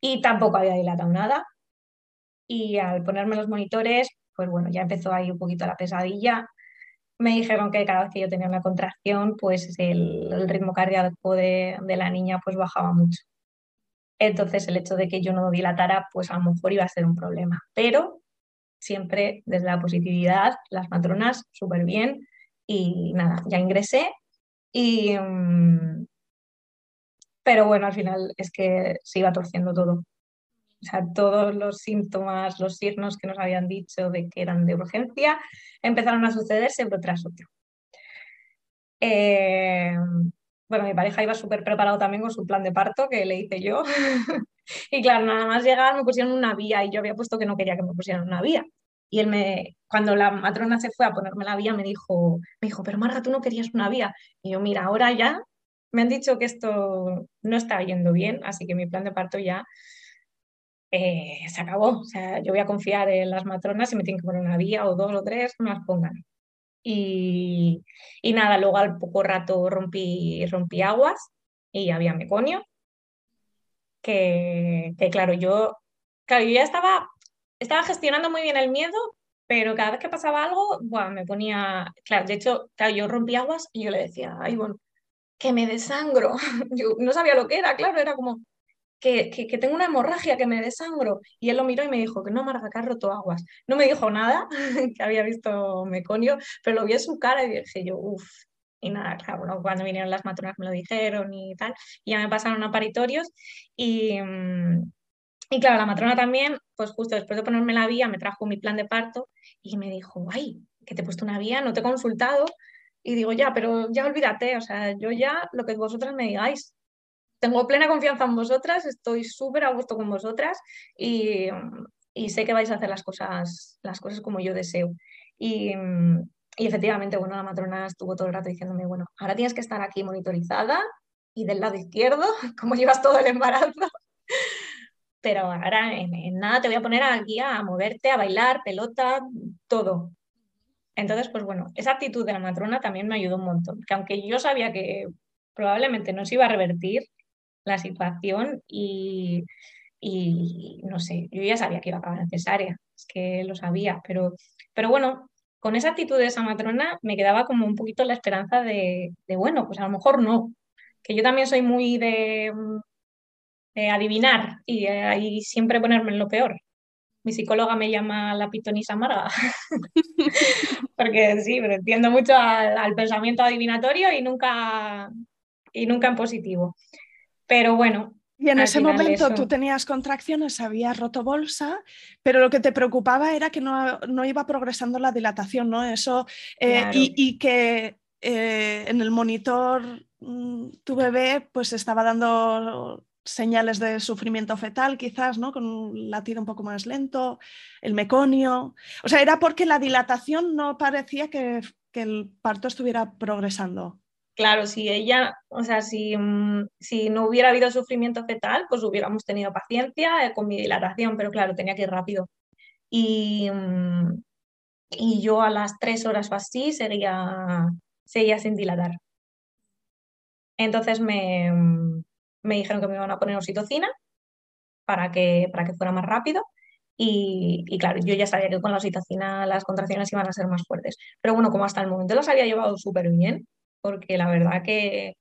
y tampoco había dilatado nada. Y al ponerme los monitores, pues bueno, ya empezó ahí un poquito la pesadilla. Me dijeron que cada vez que yo tenía una contracción, pues el, ritmo cardíaco de, de, la niña pues bajaba mucho. Entonces el hecho de que yo no dilatara, pues a lo mejor iba a ser un problema. Pero siempre desde la positividad, las matronas súper bien y nada, ya ingresé y... Mm, pero bueno, al final es que se iba torciendo todo. O sea, todos los síntomas, los signos que nos habían dicho de que eran de urgencia, empezaron a sucederse uno tras otro. Eh, bueno, mi pareja iba súper preparado también con su plan de parto que le hice yo. y claro, nada más llegar me pusieron una vía y yo había puesto que no quería que me pusieran una vía. Y él me, cuando la matrona se fue a ponerme la vía, me dijo, me dijo, pero Marga, tú no querías una vía. Y yo, mira, ahora ya me han dicho que esto no está yendo bien, así que mi plan de parto ya eh, se acabó. O sea, yo voy a confiar en las matronas y me tienen que poner una vía o dos o tres, no las pongan. Y, nada, luego al poco rato rompí, rompí aguas y había meconio. Que, claro, yo, claro, yo ya estaba, estaba gestionando muy bien el miedo, pero cada vez que pasaba algo, me ponía, claro, de hecho, claro, yo rompí aguas y yo le decía, ay, bueno, que me desangro. Yo no sabía lo que era, claro, era como, que, tengo una hemorragia, que me desangro. Y él lo miró y me dijo que no, Marga, que has roto aguas. No me dijo nada, que había visto meconio, pero lo vi en su cara y dije yo, uff. Y nada, claro, cuando vinieron las matronas me lo dijeron y tal, y ya me pasaron a paritorios. Y, mm, y claro, la matrona también, pues justo después de ponerme la vía, me trajo mi plan de parto y me dijo, ay, que te he puesto una vía, no te he consultado. Y digo, ya, pero ya olvídate, o sea, yo ya lo que vosotras me digáis, tengo plena confianza en vosotras, estoy súper a gusto con vosotras y, sé que vais a hacer las cosas, las cosas como yo deseo. Y, efectivamente, bueno, la matrona estuvo todo el rato diciéndome, bueno, ahora tienes que estar aquí monitorizada y del lado izquierdo, como llevas todo el embarazo. Pero ahora en, en nada te voy a poner aquí a moverte, a bailar, pelota, todo. Entonces, pues bueno, esa actitud de la matrona también me ayudó un montón, que aunque yo sabía que probablemente no se iba a revertir, la situación y, no sé, yo ya sabía que iba a acabar necesaria, es que lo sabía, pero, pero bueno, con esa actitud de esa matrona me quedaba como un poquito la esperanza de, bueno, pues a lo mejor no, que yo también soy muy de, adivinar y, ahí siempre ponerme en lo peor. Mi psicóloga me llama la pitonisa amarga, porque sí, pero entiendo mucho al, al pensamiento adivinatorio y nunca, y nunca en positivo. Pero bueno. Y en ese momento tú tenías contracciones, habías roto bolsa, pero lo que te preocupaba era que no, no iba progresando la dilatación, ¿no? Eso, eh, y, que eh, en el monitor mm, tu bebé pues estaba dando señales de sufrimiento fetal, quizás, ¿no? Con un latido un poco más lento, el meconio. O sea, era porque la dilatación no parecía que, que el parto estuviera progresando. Claro, si ella, o sea, si, mm, si, no hubiera habido sufrimiento fetal, pues hubiéramos tenido paciencia eh, con mi dilatación, pero claro, tenía que ir rápido. y, mm, y yo a las tres horas o así seguía, seguía sin dilatar. Entonces me, mm, me dijeron que me iban a poner oxitocina para que, para que fuera más rápido. Y, y, claro, yo ya sabía que con la oxitocina las contracciones iban a ser más fuertes. Pero bueno, como hasta el momento las había llevado súper bien, porque la verdad que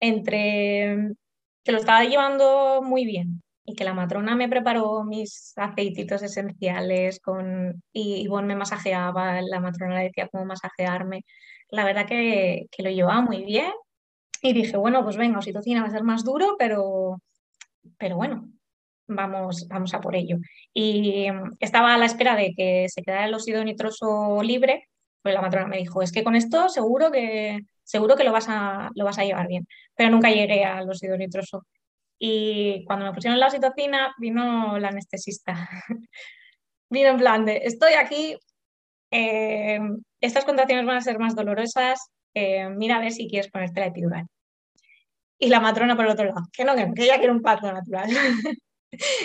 entre que lo estaba llevando muy bien y que la matrona me preparó mis aceititos esenciales con, y Ivonne me masajeaba, la matrona le decía cómo masajearme, la verdad que, que lo llevaba muy bien y dije, bueno, pues venga, oxitocina va a ser más duro, pero, pero bueno, vamos, vamos a por ello. Y estaba a la espera de que se quedara el óxido nitroso libre, pues la matrona me dijo, es que con esto seguro que, seguro que lo, vas a, lo vas a llevar bien, pero nunca llegué al óxido nitroso. Y cuando me pusieron la oxitocina, vino la anestesista. vino en plan de, estoy aquí, eh, estas contracciones van a ser más dolorosas, eh, mira a ver si quieres ponerte la epidural. Y la matrona por el otro lado, que no, que, que ella quiere un parto natural.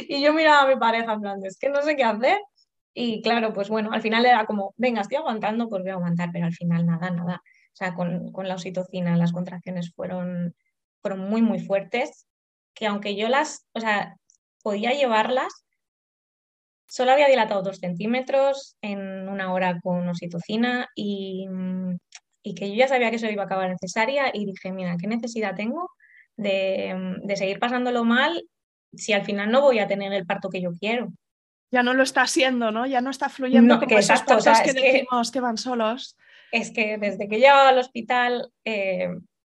y yo miraba a mi pareja en plan, es que no sé qué hacer. Y claro, pues bueno, al final era como, venga, estoy aguantando, pues voy a aguantar, pero al final nada, nada. O sea, con, con la oxitocina las contracciones fueron, fueron muy, muy fuertes, que aunque yo las, o sea, podía llevarlas, solo había dilatado dos centímetros en una hora con oxitocina y, y que yo ya sabía que eso iba a acabar necesaria y dije, mira, ¿qué necesidad tengo de, de seguir pasándolo mal si al final no voy a tener el parto que yo quiero? Ya no lo está haciendo, ¿no? Ya no está fluyendo como esos partos que decimos que van solos es que desde que llegaba al hospital eh,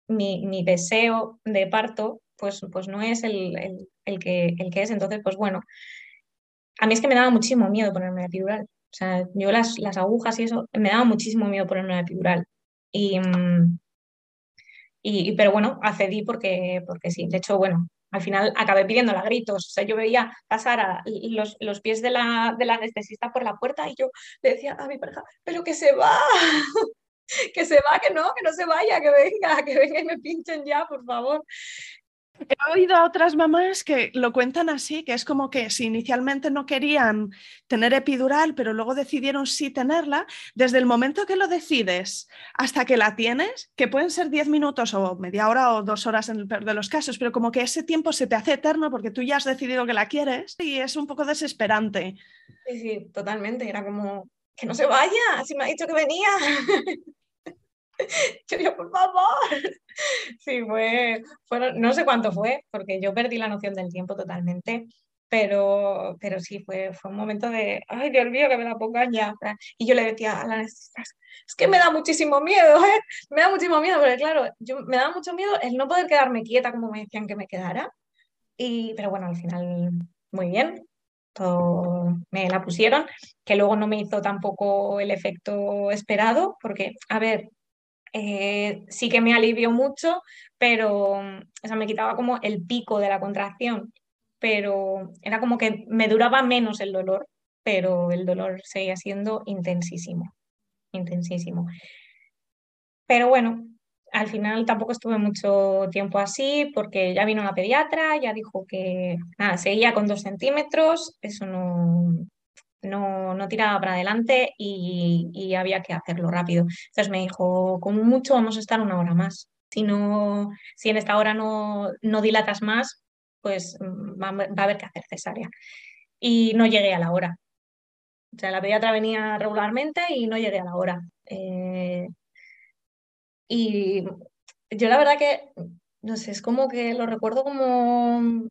mi, deseo de parto pues, pues no es el, que, el que es. Entonces, pues bueno, a mí es que me daba muchísimo miedo ponerme la epidural. O sea, yo las, las agujas y eso, me daba muchísimo miedo ponerme la epidural. Y, y, pero bueno, accedí porque, porque sí. De hecho, bueno, al final acabé pidiéndola a gritos. O sea, yo veía pasar a los, los, pies de la, de la anestesista por la puerta y yo le decía a mi pareja, pero que se va, que se va, que no, que no se vaya, que venga, que venga y me pinchen ya, por favor. He oído a otras mamás que lo cuentan así, que es como que si inicialmente no querían tener epidural, pero luego decidieron sí tenerla, desde el momento que lo decides hasta que la tienes, que pueden ser 10 minutos o media hora o dos horas en el peor de los casos, pero como que ese tiempo se te hace eterno porque tú ya has decidido que la quieres y es un poco desesperante. Sí, sí, totalmente. Era como, que no se vaya, si me ha dicho que venía. yo por favor. Sí, fue, no sé cuánto fue, porque yo perdí la noción del tiempo totalmente, pero, pero sí, fue, fue un momento de, ay, Dios mío, que me la pongan ya. Y yo le decía a la anestesista, es que me da muchísimo miedo, ¿eh? me da muchísimo miedo, porque claro, yo, me da mucho miedo el no poder quedarme quieta como me decían que me quedara. Y, pero bueno, al final, muy bien, todo me la pusieron, que luego no me hizo tampoco el efecto esperado, porque, a ver, eh, sí que me alivió mucho, pero o me quitaba como el pico de la contracción, pero era como que me duraba menos el dolor, pero el dolor seguía siendo intensísimo, intensísimo. Pero bueno, al final tampoco estuve mucho tiempo así porque ya vino la pediatra, ya dijo que nada, seguía con dos centímetros, eso no, no, no tiraba para adelante y, había que hacerlo rápido. Entonces me dijo, como mucho vamos a estar una hora más. Si, no, si en esta hora no, no dilatas más, pues mm, va, a haber que hacer cesárea. Y no llegué a la hora. O sea, la pediatra venía regularmente y no llegué a la hora. Eh, y yo la verdad que, no sé, es como que lo recuerdo como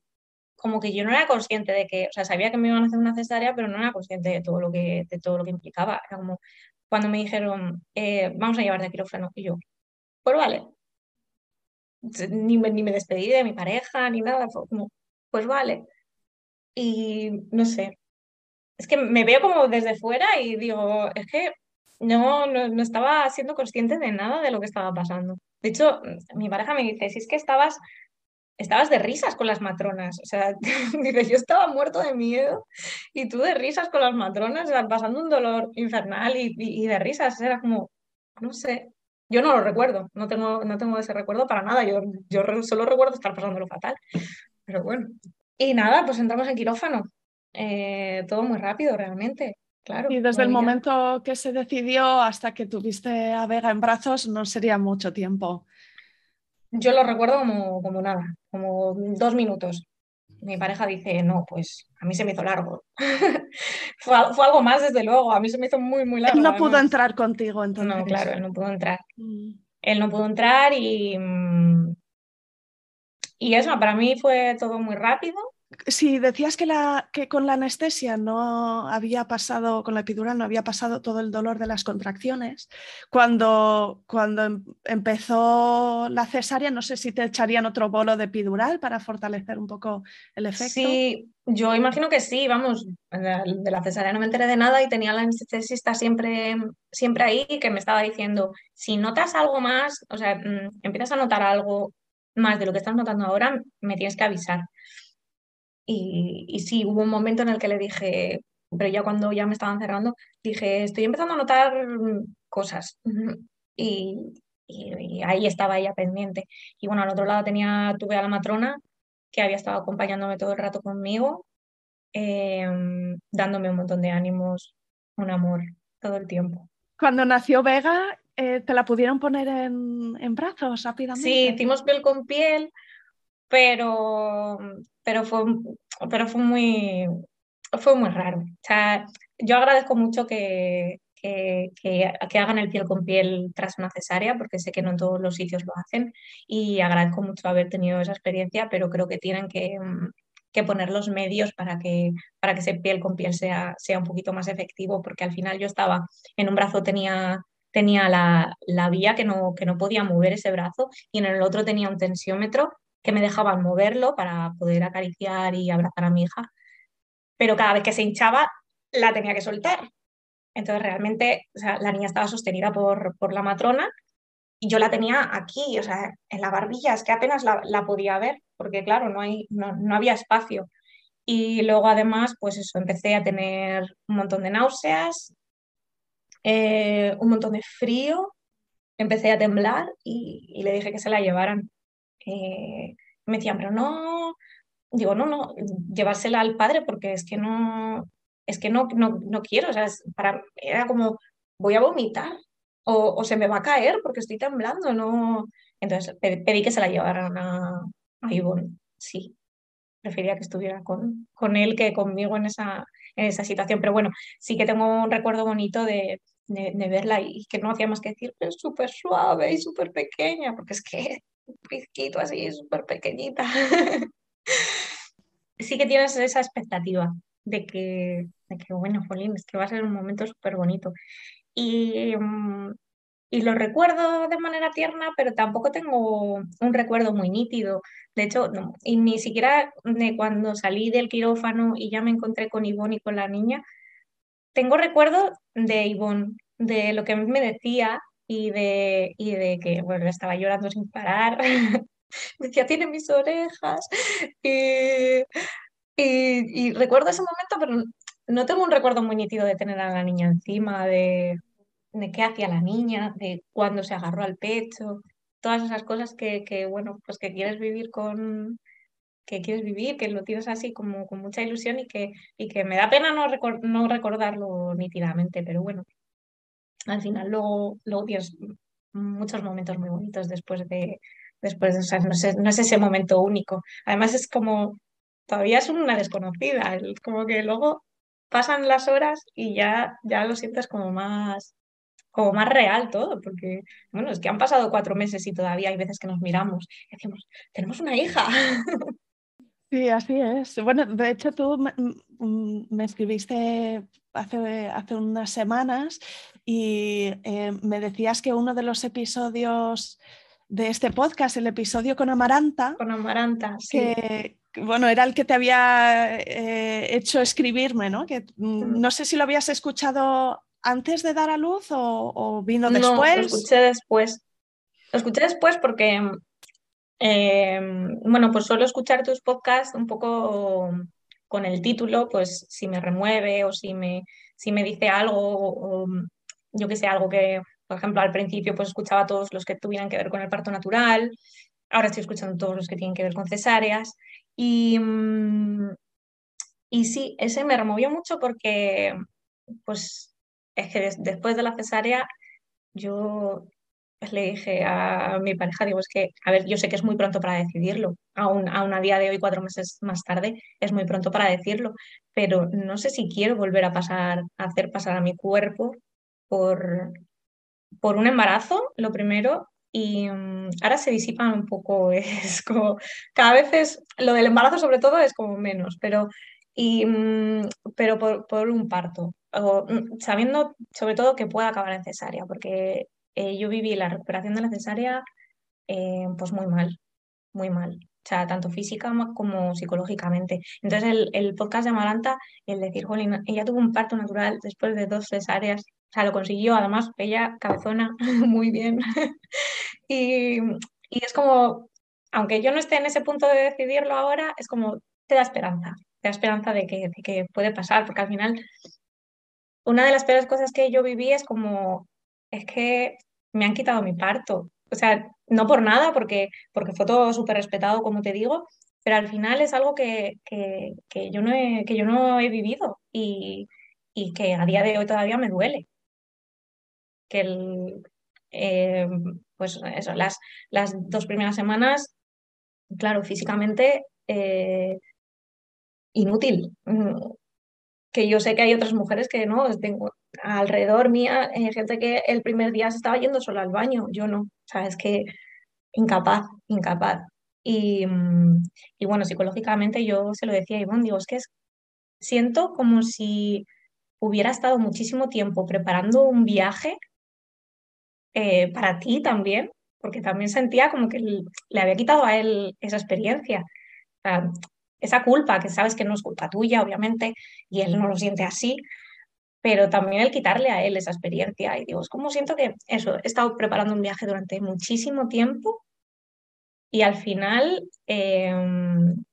como que yo no era consciente de que, o sea, sabía que me iban a hacer una cesárea, pero no era consciente de todo lo que, de todo lo que implicaba. Era como cuando me dijeron, eh, vamos a llevarte a quirófano, y yo, pues vale. Ni me, ni me despedí de mi pareja, ni nada, fue como, pues vale. Y no sé, es que me veo como desde fuera y digo, es que no, no, no, estaba siendo consciente de nada de lo que estaba pasando. De hecho, mi pareja me dice, si es que estabas estabas de risas con las matronas. O sea, dice, yo estaba muerto de miedo y tú de risas con las matronas, pasando un dolor infernal y, de risas. Era como, no sé, yo no lo recuerdo, no tengo, no tengo ese recuerdo para nada. Yo, yo solo recuerdo estar pasando lo fatal. Pero bueno. Y nada, pues entramos en quirófano. eh, todo muy rápido realmente. Claro, y desde el momento que se decidió hasta que tuviste a Vega en brazos no sería mucho tiempo. Yo lo recuerdo como, como nada, como dos minutos. Mi pareja dice, no, pues a mí se me hizo largo. fue, algo más, desde luego, a mí se me hizo muy, muy largo. Él no pudo entrar contigo entonces. No, claro, él no pudo entrar. Mm. Él no pudo entrar y, mm, y eso, para mí fue todo muy rápido si decías que con la anestesia no había pasado, con la epidural no había pasado todo el dolor de las contracciones, cuando, cuando em, empezó la cesárea, no sé si te echarían otro bolo de epidural para fortalecer un poco el efecto. Sí, yo imagino que sí, vamos, de la cesárea no me enteré de nada y tenía la anestesista siempre, siempre ahí que me estaba diciendo, si notas algo más, o sea, mm, empiezas a notar algo más de lo que estás notando ahora, me tienes que avisar. Y, sí, hubo un momento en el que le dije, pero ya cuando ya me estaban cerrando, dije, estoy empezando a notar cosas. Y, ahí estaba ella pendiente. Y bueno, al otro lado tenía, tuve a la matrona que había estado acompañándome todo el rato conmigo, em, dándome un montón de ánimos, un amor, todo el tiempo. Cuando nació Vega, eh, ¿te la pudieron poner en, en brazos rápidamente? Sí, hicimos piel con piel pero, pero, fue, pero fue, muy, fue muy raro. Yo agradezco mucho que, que, que, hagan el piel con piel tras una cesárea, porque sé que no en todos los sitios lo hacen, y agradezco mucho haber tenido esa experiencia, pero creo que tienen que, que poner los medios para que, para que ese piel con piel sea, sea un poquito más efectivo, porque al final yo estaba en un brazo tenía tenía la, la vía que no, que no podía mover ese brazo y en el otro tenía un tensiómetro que me dejaban moverlo para poder acariciar y abrazar a mi hija, pero cada vez que se hinchaba la tenía que soltar. Entonces realmente la niña estaba sostenida por, por la matrona y yo la tenía aquí, o sea, en la barbilla, es que apenas la, podía ver, porque claro, no, hay, no, había espacio. Y luego además, pues eso, empecé a tener un montón de náuseas, eh, un montón de frío, empecé a temblar y, le dije que se la llevaran. Eh, me decían, pero no, digo, no, no, llevársela al padre porque es que no, es que no, no, no quiero, o sea, para, era como, voy a vomitar o, o, se me va a caer porque estoy temblando, no. Entonces pedí que se la llevaran a, a Ivonne, sí. Prefería que estuviera con, con él que conmigo en esa, en esa situación. Pero bueno, sí que tengo un recuerdo bonito de, de, de verla y que no hacía más que decir, es súper suave y súper pequeña, porque es que un pizquito así, súper pequeñita. sí que tienes esa expectativa de que, de que, bueno, Jolín, es que va a ser un momento súper bonito. Y, mm, y lo recuerdo de manera tierna, pero tampoco tengo un recuerdo muy nítido. De hecho, y ni siquiera de cuando salí del quirófano y ya me encontré con Ivonne y con la niña, tengo recuerdo de Ivonne, de lo que me decía y de, y de que, bueno, estaba llorando sin parar. Decía, tiene mis orejas. Y, y, recuerdo ese momento, pero no tengo un recuerdo muy nítido de tener a la niña encima, de, de qué hacía la niña, de cuándo se agarró al pecho, todas esas cosas que, que, bueno, pues que quieres vivir con que quieres vivir, que lo tienes así como con mucha ilusión y que, y que me da pena no, no recordarlo nítidamente, pero bueno, al final luego, luego tienes muchos momentos muy bonitos después de, después de, o sea, no, es, ese momento único. Además es como, todavía es una desconocida, como que luego pasan las horas y ya, ya lo sientes como más, como más real todo, porque, bueno, es que han pasado cuatro meses y todavía hay veces que nos miramos y decimos, tenemos una hija. Sí, así es. Bueno, de hecho tú me, escribiste hace, hace, unas semanas y eh, me decías que uno de los episodios de este podcast, el episodio con Amaranta, con Amaranta, sí. que bueno, era el que te había eh, hecho escribirme, ¿no? Que mm, no sé si lo habías escuchado antes de dar a luz o, vino después. No, lo escuché después. Lo escuché después porque Em, bueno, pues suelo escuchar tus podcasts un poco con el título, pues si me remueve o si me, si me dice algo, o, yo que sé, algo que, por ejemplo, al principio pues escuchaba todos los que tuvieran que ver con el parto natural, ahora estoy escuchando todos los que tienen que ver con cesáreas. Y, mm, y sí, ese me removió mucho porque, pues, es que después de la cesárea, yo pues, le dije a mi pareja, digo, es que, a ver, yo sé que es muy pronto para decidirlo, aún, aún a día de hoy, cuatro meses más tarde, es muy pronto para decirlo, pero no sé si quiero volver a pasar, a hacer pasar a mi cuerpo por, por un embarazo, lo primero, y mm, ahora se disipan un poco, es como, cada vez es, lo del embarazo sobre todo es como menos, pero, y, mm, pero por, un parto, o, mm, sabiendo sobre todo que pueda acabar en cesárea, porque eh, yo viví la recuperación de la cesárea eh, pues muy mal, muy mal. O sea, tanto física como psicológicamente. Entonces, el, podcast de Amaranta, el decir, Jolín, ella tuvo un parto natural después de dos cesáreas, o sea, lo consiguió, además, ella cabezona muy bien. y, y es como, aunque yo no esté en ese punto de decidirlo ahora, es como, te da esperanza, te da esperanza de que, de que puede pasar, porque al final, una de las peores cosas que yo viví es como, es que me han quitado mi parto. O sea, no por nada, porque, porque fue todo súper respetado, como te digo, pero al final es algo que, que, yo, no he, que yo no he vivido y, y, que a día de hoy todavía me duele. Que el, eh, pues eso, las, las dos primeras semanas, claro, físicamente eh, inútil. Que yo sé que hay otras mujeres que no, tengo, alrededor mía, eh, gente que el primer día se estaba yendo sola al baño, yo no, o sea, es que incapaz, incapaz. Y, mm, y bueno, psicológicamente yo se lo decía a Ivonne, digo, es que siento como si hubiera estado muchísimo tiempo preparando un viaje eh, para ti también, porque también sentía como que le había quitado a él esa experiencia. Esa culpa, que sabes que no es culpa tuya, obviamente, y él no lo siente así, pero también el quitarle a él esa experiencia. Y digo, es como siento que eso, he estado preparando un viaje durante muchísimo tiempo y al final, em,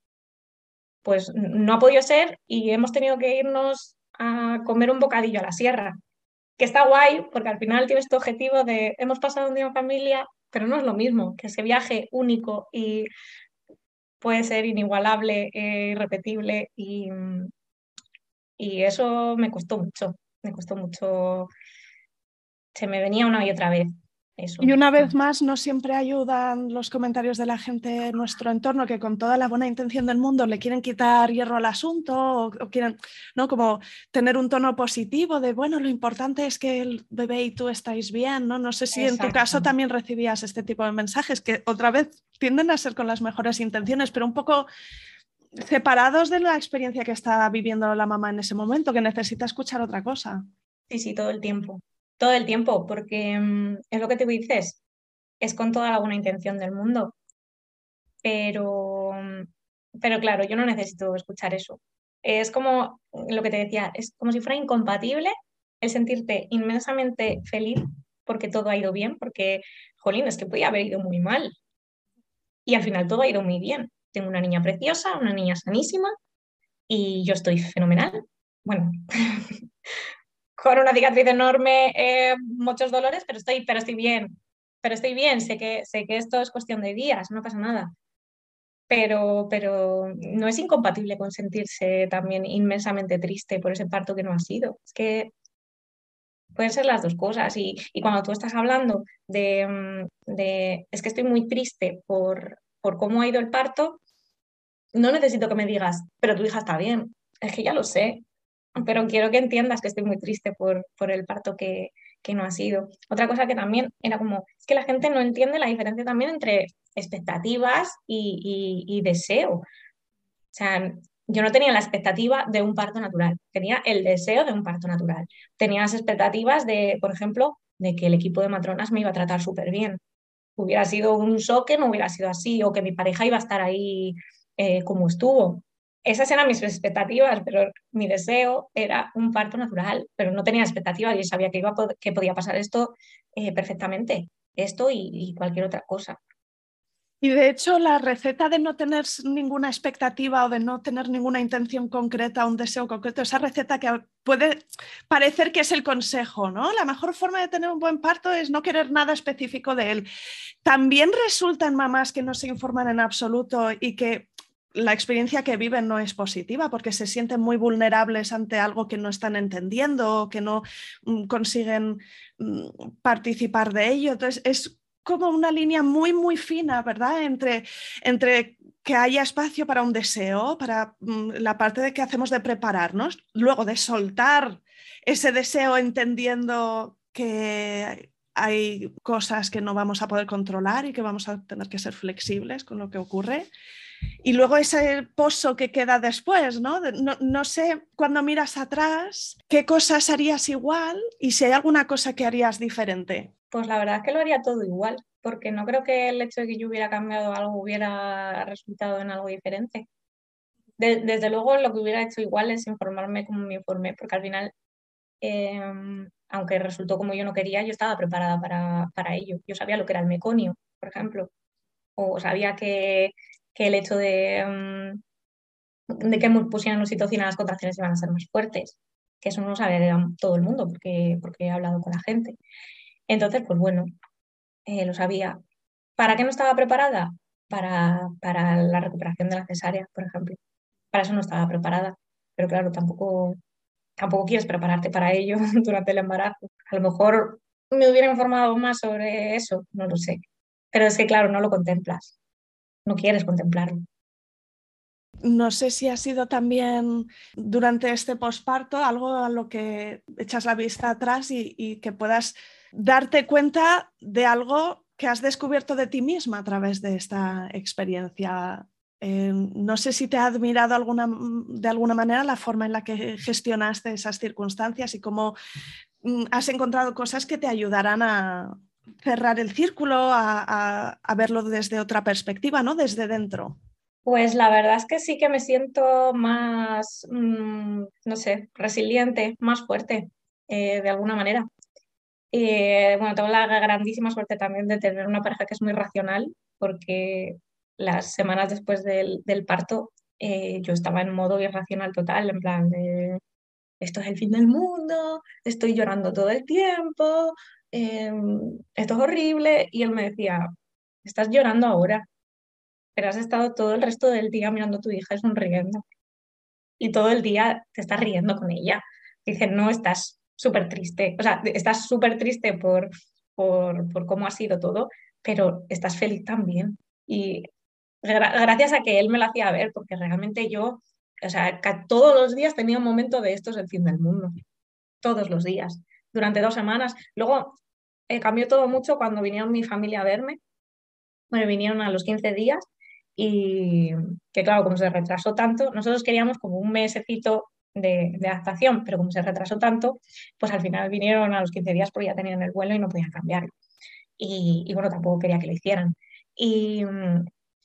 pues no ha podido ser y hemos tenido que irnos a comer un bocadillo a la sierra, que está guay porque al final tiene este objetivo de hemos pasado un día en familia, pero no es lo mismo que ese viaje único y puede ser inigualable, e irrepetible y, y eso me costó mucho me costó mucho, se me venía una y otra vez. Eso. Y una vez más, no siempre ayudan los comentarios de la gente en nuestro entorno que con toda la buena intención del mundo le quieren quitar hierro al asunto o, quieren, ¿no? Como tener un tono positivo de, bueno, lo importante es que el bebé y tú estáis bien, ¿no? No sé si en tu caso también recibías este tipo de mensajes que otra vez tienden a ser con las mejores intenciones, pero un poco separados de la experiencia que está viviendo la mamá en ese momento, que necesita escuchar otra cosa. Sí, sí, todo el tiempo. Todo el tiempo, porque mm, es lo que te dices, es con toda la buena intención del mundo. Pero, mm, pero claro, yo no necesito escuchar eso. Es como lo que te decía, es como si fuera incompatible el sentirte inmensamente feliz porque todo ha ido bien, porque, jolín, es que podía haber ido muy mal. Y al final todo ha ido muy bien. Tengo una niña preciosa, una niña sanísima y yo estoy fenomenal. Bueno, con una cicatriz enorme, eh, muchos dolores, pero estoy, pero estoy bien. Pero estoy bien, sé que, sé que esto es cuestión de días, no pasa nada. Pero, pero no es incompatible con sentirse también inmensamente triste por ese parto que no ha sido. Es que pueden ser las dos cosas. Y, y cuando tú estás hablando de, mm, de, es que estoy muy triste por, por cómo ha ido el parto, no necesito que me digas, pero tu hija está bien. Es que ya lo sé, pero quiero que entiendas que estoy muy triste por, por el parto que, que no ha sido. Otra cosa que también era como, es que la gente no entiende la diferencia también entre expectativas y, y, deseo. O sea, yo no tenía la expectativa de un parto natural, tenía el deseo de un parto natural. Tenía las expectativas de, por ejemplo, de que el equipo de matronas me iba a tratar súper bien. Hubiera sido un shock no hubiera sido así, o que mi pareja iba a estar ahí eh, como estuvo. Esas eran mis expectativas, pero mi deseo era un parto natural, pero no tenía expectativas y sabía que, iba que podía pasar esto eh, perfectamente, esto y, cualquier otra cosa. Y de hecho, la receta de no tener ninguna expectativa o de no tener ninguna intención concreta, un deseo concreto, esa receta que puede parecer que es el consejo, ¿no? La mejor forma de tener un buen parto es no querer nada específico de él. También resultan mamás que no se informan en absoluto y que la experiencia que viven no es positiva porque se sienten muy vulnerables ante algo que no están entendiendo o que no mm, consiguen mm, participar de ello. Entonces, es como una línea muy, muy fina, ¿verdad? Entre, entre que haya espacio para un deseo, para mm, la parte de que hacemos de prepararnos, luego de soltar ese deseo entendiendo que hay cosas que no vamos a poder controlar y que vamos a tener que ser flexibles con lo que ocurre. Y luego ese pozo que queda después, ¿no? ¿no? No, sé, cuando miras atrás, qué cosas harías igual y si hay alguna cosa que harías diferente. Pues la verdad es que lo haría todo igual, porque no creo que el hecho de que yo hubiera cambiado algo hubiera resultado en algo diferente. desde luego lo que hubiera hecho igual es informarme como me informé, porque al final em, aunque resultó como yo no quería, yo estaba preparada para, ello. Yo sabía lo que era el meconio, por ejemplo, o sabía que, el hecho de, mm, de que pusieran oxitocina las contracciones iban a ser más fuertes, que eso no lo sabía todo el mundo porque, porque he hablado con la gente. Entonces, pues bueno, eh, lo sabía. ¿Para qué no estaba preparada? Para, para la recuperación de la cesárea, por ejemplo. Para eso no estaba preparada. Pero claro, tampoco tampoco quieres prepararte para ello durante el embarazo. A lo mejor me hubiera informado más sobre eso, no lo sé. Pero es que, claro, no lo contemplas. No quieres contemplarlo. No sé si ha sido también durante este posparto algo a lo que echas la vista atrás y, que puedas darte cuenta de algo que has descubierto de ti misma a través de esta experiencia eh, no sé si te ha admirado alguna, de alguna manera la forma en la que gestionaste esas circunstancias y cómo mm, has encontrado cosas que te ayudarán a cerrar el círculo, a, verlo desde otra perspectiva, ¿no? Desde dentro. Pues la verdad es que sí que me siento más, mm, no sé, resiliente, más fuerte, eh, de alguna manera. Eh, bueno, tengo la grandísima suerte también de tener una pareja que es muy racional, porque las semanas después del, parto, eh, yo estaba en modo irracional total, en plan de, esto es el fin del mundo, estoy llorando todo el tiempo, em, esto es horrible. Y él me decía, estás llorando ahora, pero has estado todo el resto del día mirando a tu hija y sonriendo. Y todo el día te estás riendo con ella. Dice, no, estás súper triste. O sea, estás súper triste por, por, por cómo ha sido todo, pero estás feliz también. Y gracias a que él me lo hacía ver, porque realmente yo, o sea, todos los días tenía un momento de esto es el fin del mundo, todos los días, durante dos semanas. Luego eh, cambió todo mucho cuando vinieron mi familia a verme, bueno, vinieron a los 15 días y que claro, como se retrasó tanto, nosotros queríamos como un mesecito de, adaptación, pero como se retrasó tanto, pues al final vinieron a los 15 días porque ya tenían el vuelo y no podían cambiarlo. Y, y bueno, tampoco quería que lo hicieran. Y,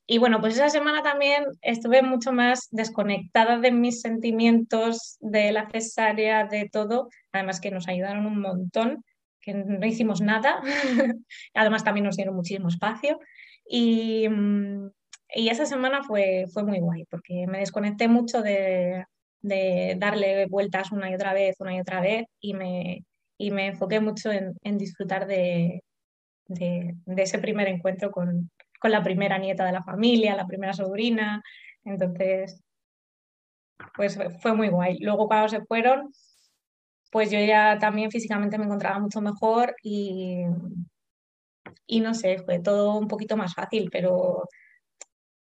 y bueno, pues esa semana también estuve mucho más desconectada de mis sentimientos, de la cesárea, de todo. Además que nos ayudaron un montón, que no hicimos nada. Además también nos dieron muchísimo espacio. Y, mm, y esa semana fue, fue muy guay, porque me desconecté mucho de, de, darle vueltas una y otra vez, una y otra vez, y me, y me enfoqué mucho en, en disfrutar de, de, de, ese primer encuentro con, con la primera nieta de la familia, la primera sobrina. Entonces, pues fue muy guay. Luego cuando se fueron, pues yo ya también físicamente me encontraba mucho mejor y, y no sé, fue todo un poquito más fácil, pero,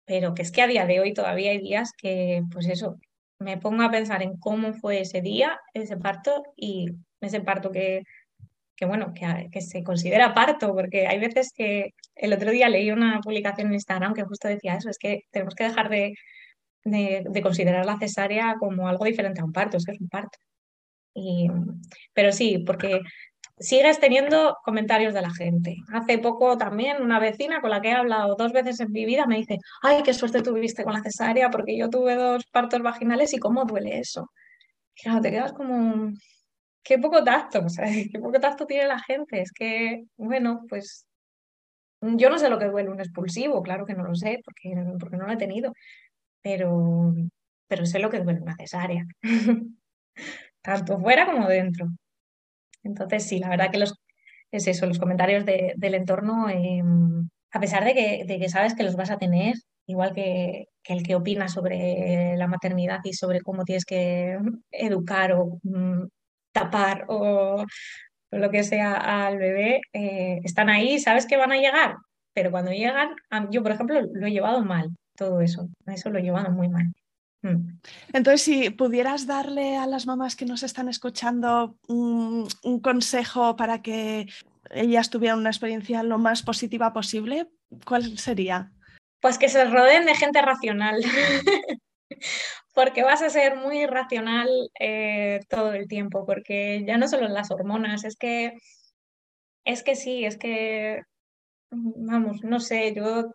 pero que es que a día de hoy todavía hay días que, pues eso, me pongo a pensar en cómo fue ese día, ese parto y ese parto que que bueno, que, se considera parto, porque hay veces que el otro día leí una publicación en Instagram que justo decía eso, es que tenemos que dejar de, de, considerar la cesárea como algo diferente a un parto, es que es un parto. Y, pero sí, porque sigues teniendo comentarios de la gente. Hace poco también una vecina con la que he hablado dos veces en mi vida me dice, ay, qué suerte tuviste con la cesárea, porque yo tuve dos partos vaginales y cómo duele eso. Claro, te quedas como, qué poco tacto, sea, qué poco tacto tiene la gente. Es que, bueno, pues yo no sé lo que duele un expulsivo, claro que no lo sé, porque, porque no lo he tenido, pero, pero sé lo que duele una cesárea, tanto fuera como dentro. Entonces, sí, la verdad que los, es eso, los comentarios del entorno, em, a pesar de que, de que sabes que los vas a tener, igual que, el que opina sobre la maternidad y sobre cómo tienes que educar o mm, tapar o, lo que sea al bebé, eh, están ahí, sabes que van a llegar, pero cuando llegan, yo por ejemplo lo he llevado mal, todo eso, eso lo he llevado muy mal. Mm. Entonces, si pudieras darle a las mamás que nos están escuchando un, consejo para que ellas tuvieran una experiencia lo más positiva posible, ¿cuál sería? Pues que se rodeen de gente racional, porque vas a ser muy racional eh, todo el tiempo, porque ya no solo las hormonas, es que, es que sí, es que, vamos, no sé, yo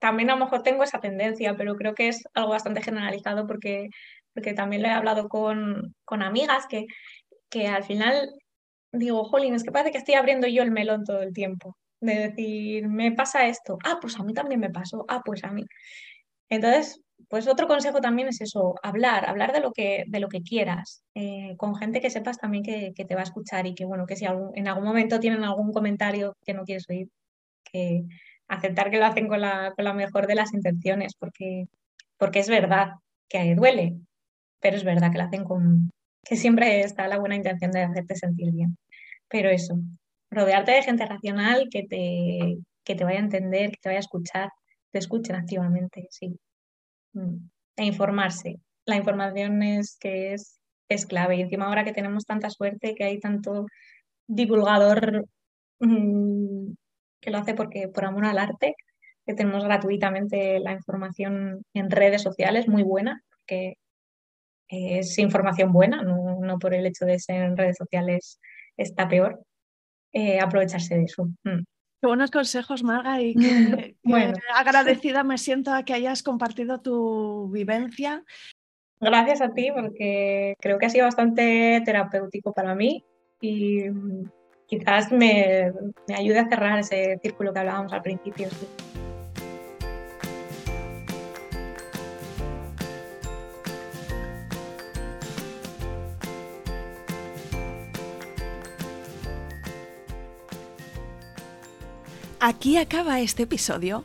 también a lo mejor tengo esa tendencia, pero creo que es algo bastante generalizado porque, porque también lo he hablado con, con amigas que, que al final digo, jolín, es que parece que estoy abriendo yo el melón todo el tiempo. De decir, me pasa esto, ah, pues a mí también me pasó, ah, pues a mí. Entonces, pues otro consejo también es eso, hablar, hablar de lo que, de lo que quieras, eh, con gente que sepas también que, que, te va a escuchar y que, bueno, que si en algún momento tienen algún comentario que no quieres oír, que, aceptar que lo hacen con la, con la mejor de las intenciones, porque, porque es verdad que duele, pero es verdad que lo hacen con que siempre está la buena intención de hacerte sentir bien. Pero eso, rodearte de gente racional que te, que te vaya a entender, que te vaya a escuchar, te escuchen activamente, sí. Mm. E informarse. La información es que es, es clave. Y encima ahora que tenemos tanta suerte, que hay tanto divulgador mm, que lo hace porque por amor al arte, que tenemos gratuitamente la información en redes sociales, muy buena, que es información buena, no, por el hecho de ser en redes sociales está peor, eh, aprovecharse de eso. Mm. Qué buenos consejos, Marga, y que, bueno. agradecida me siento a que hayas compartido tu vivencia. Gracias a ti, porque creo que ha sido bastante terapéutico para mí y quizás me, ayude a cerrar ese círculo que hablábamos al principio. Aquí acaba este episodio.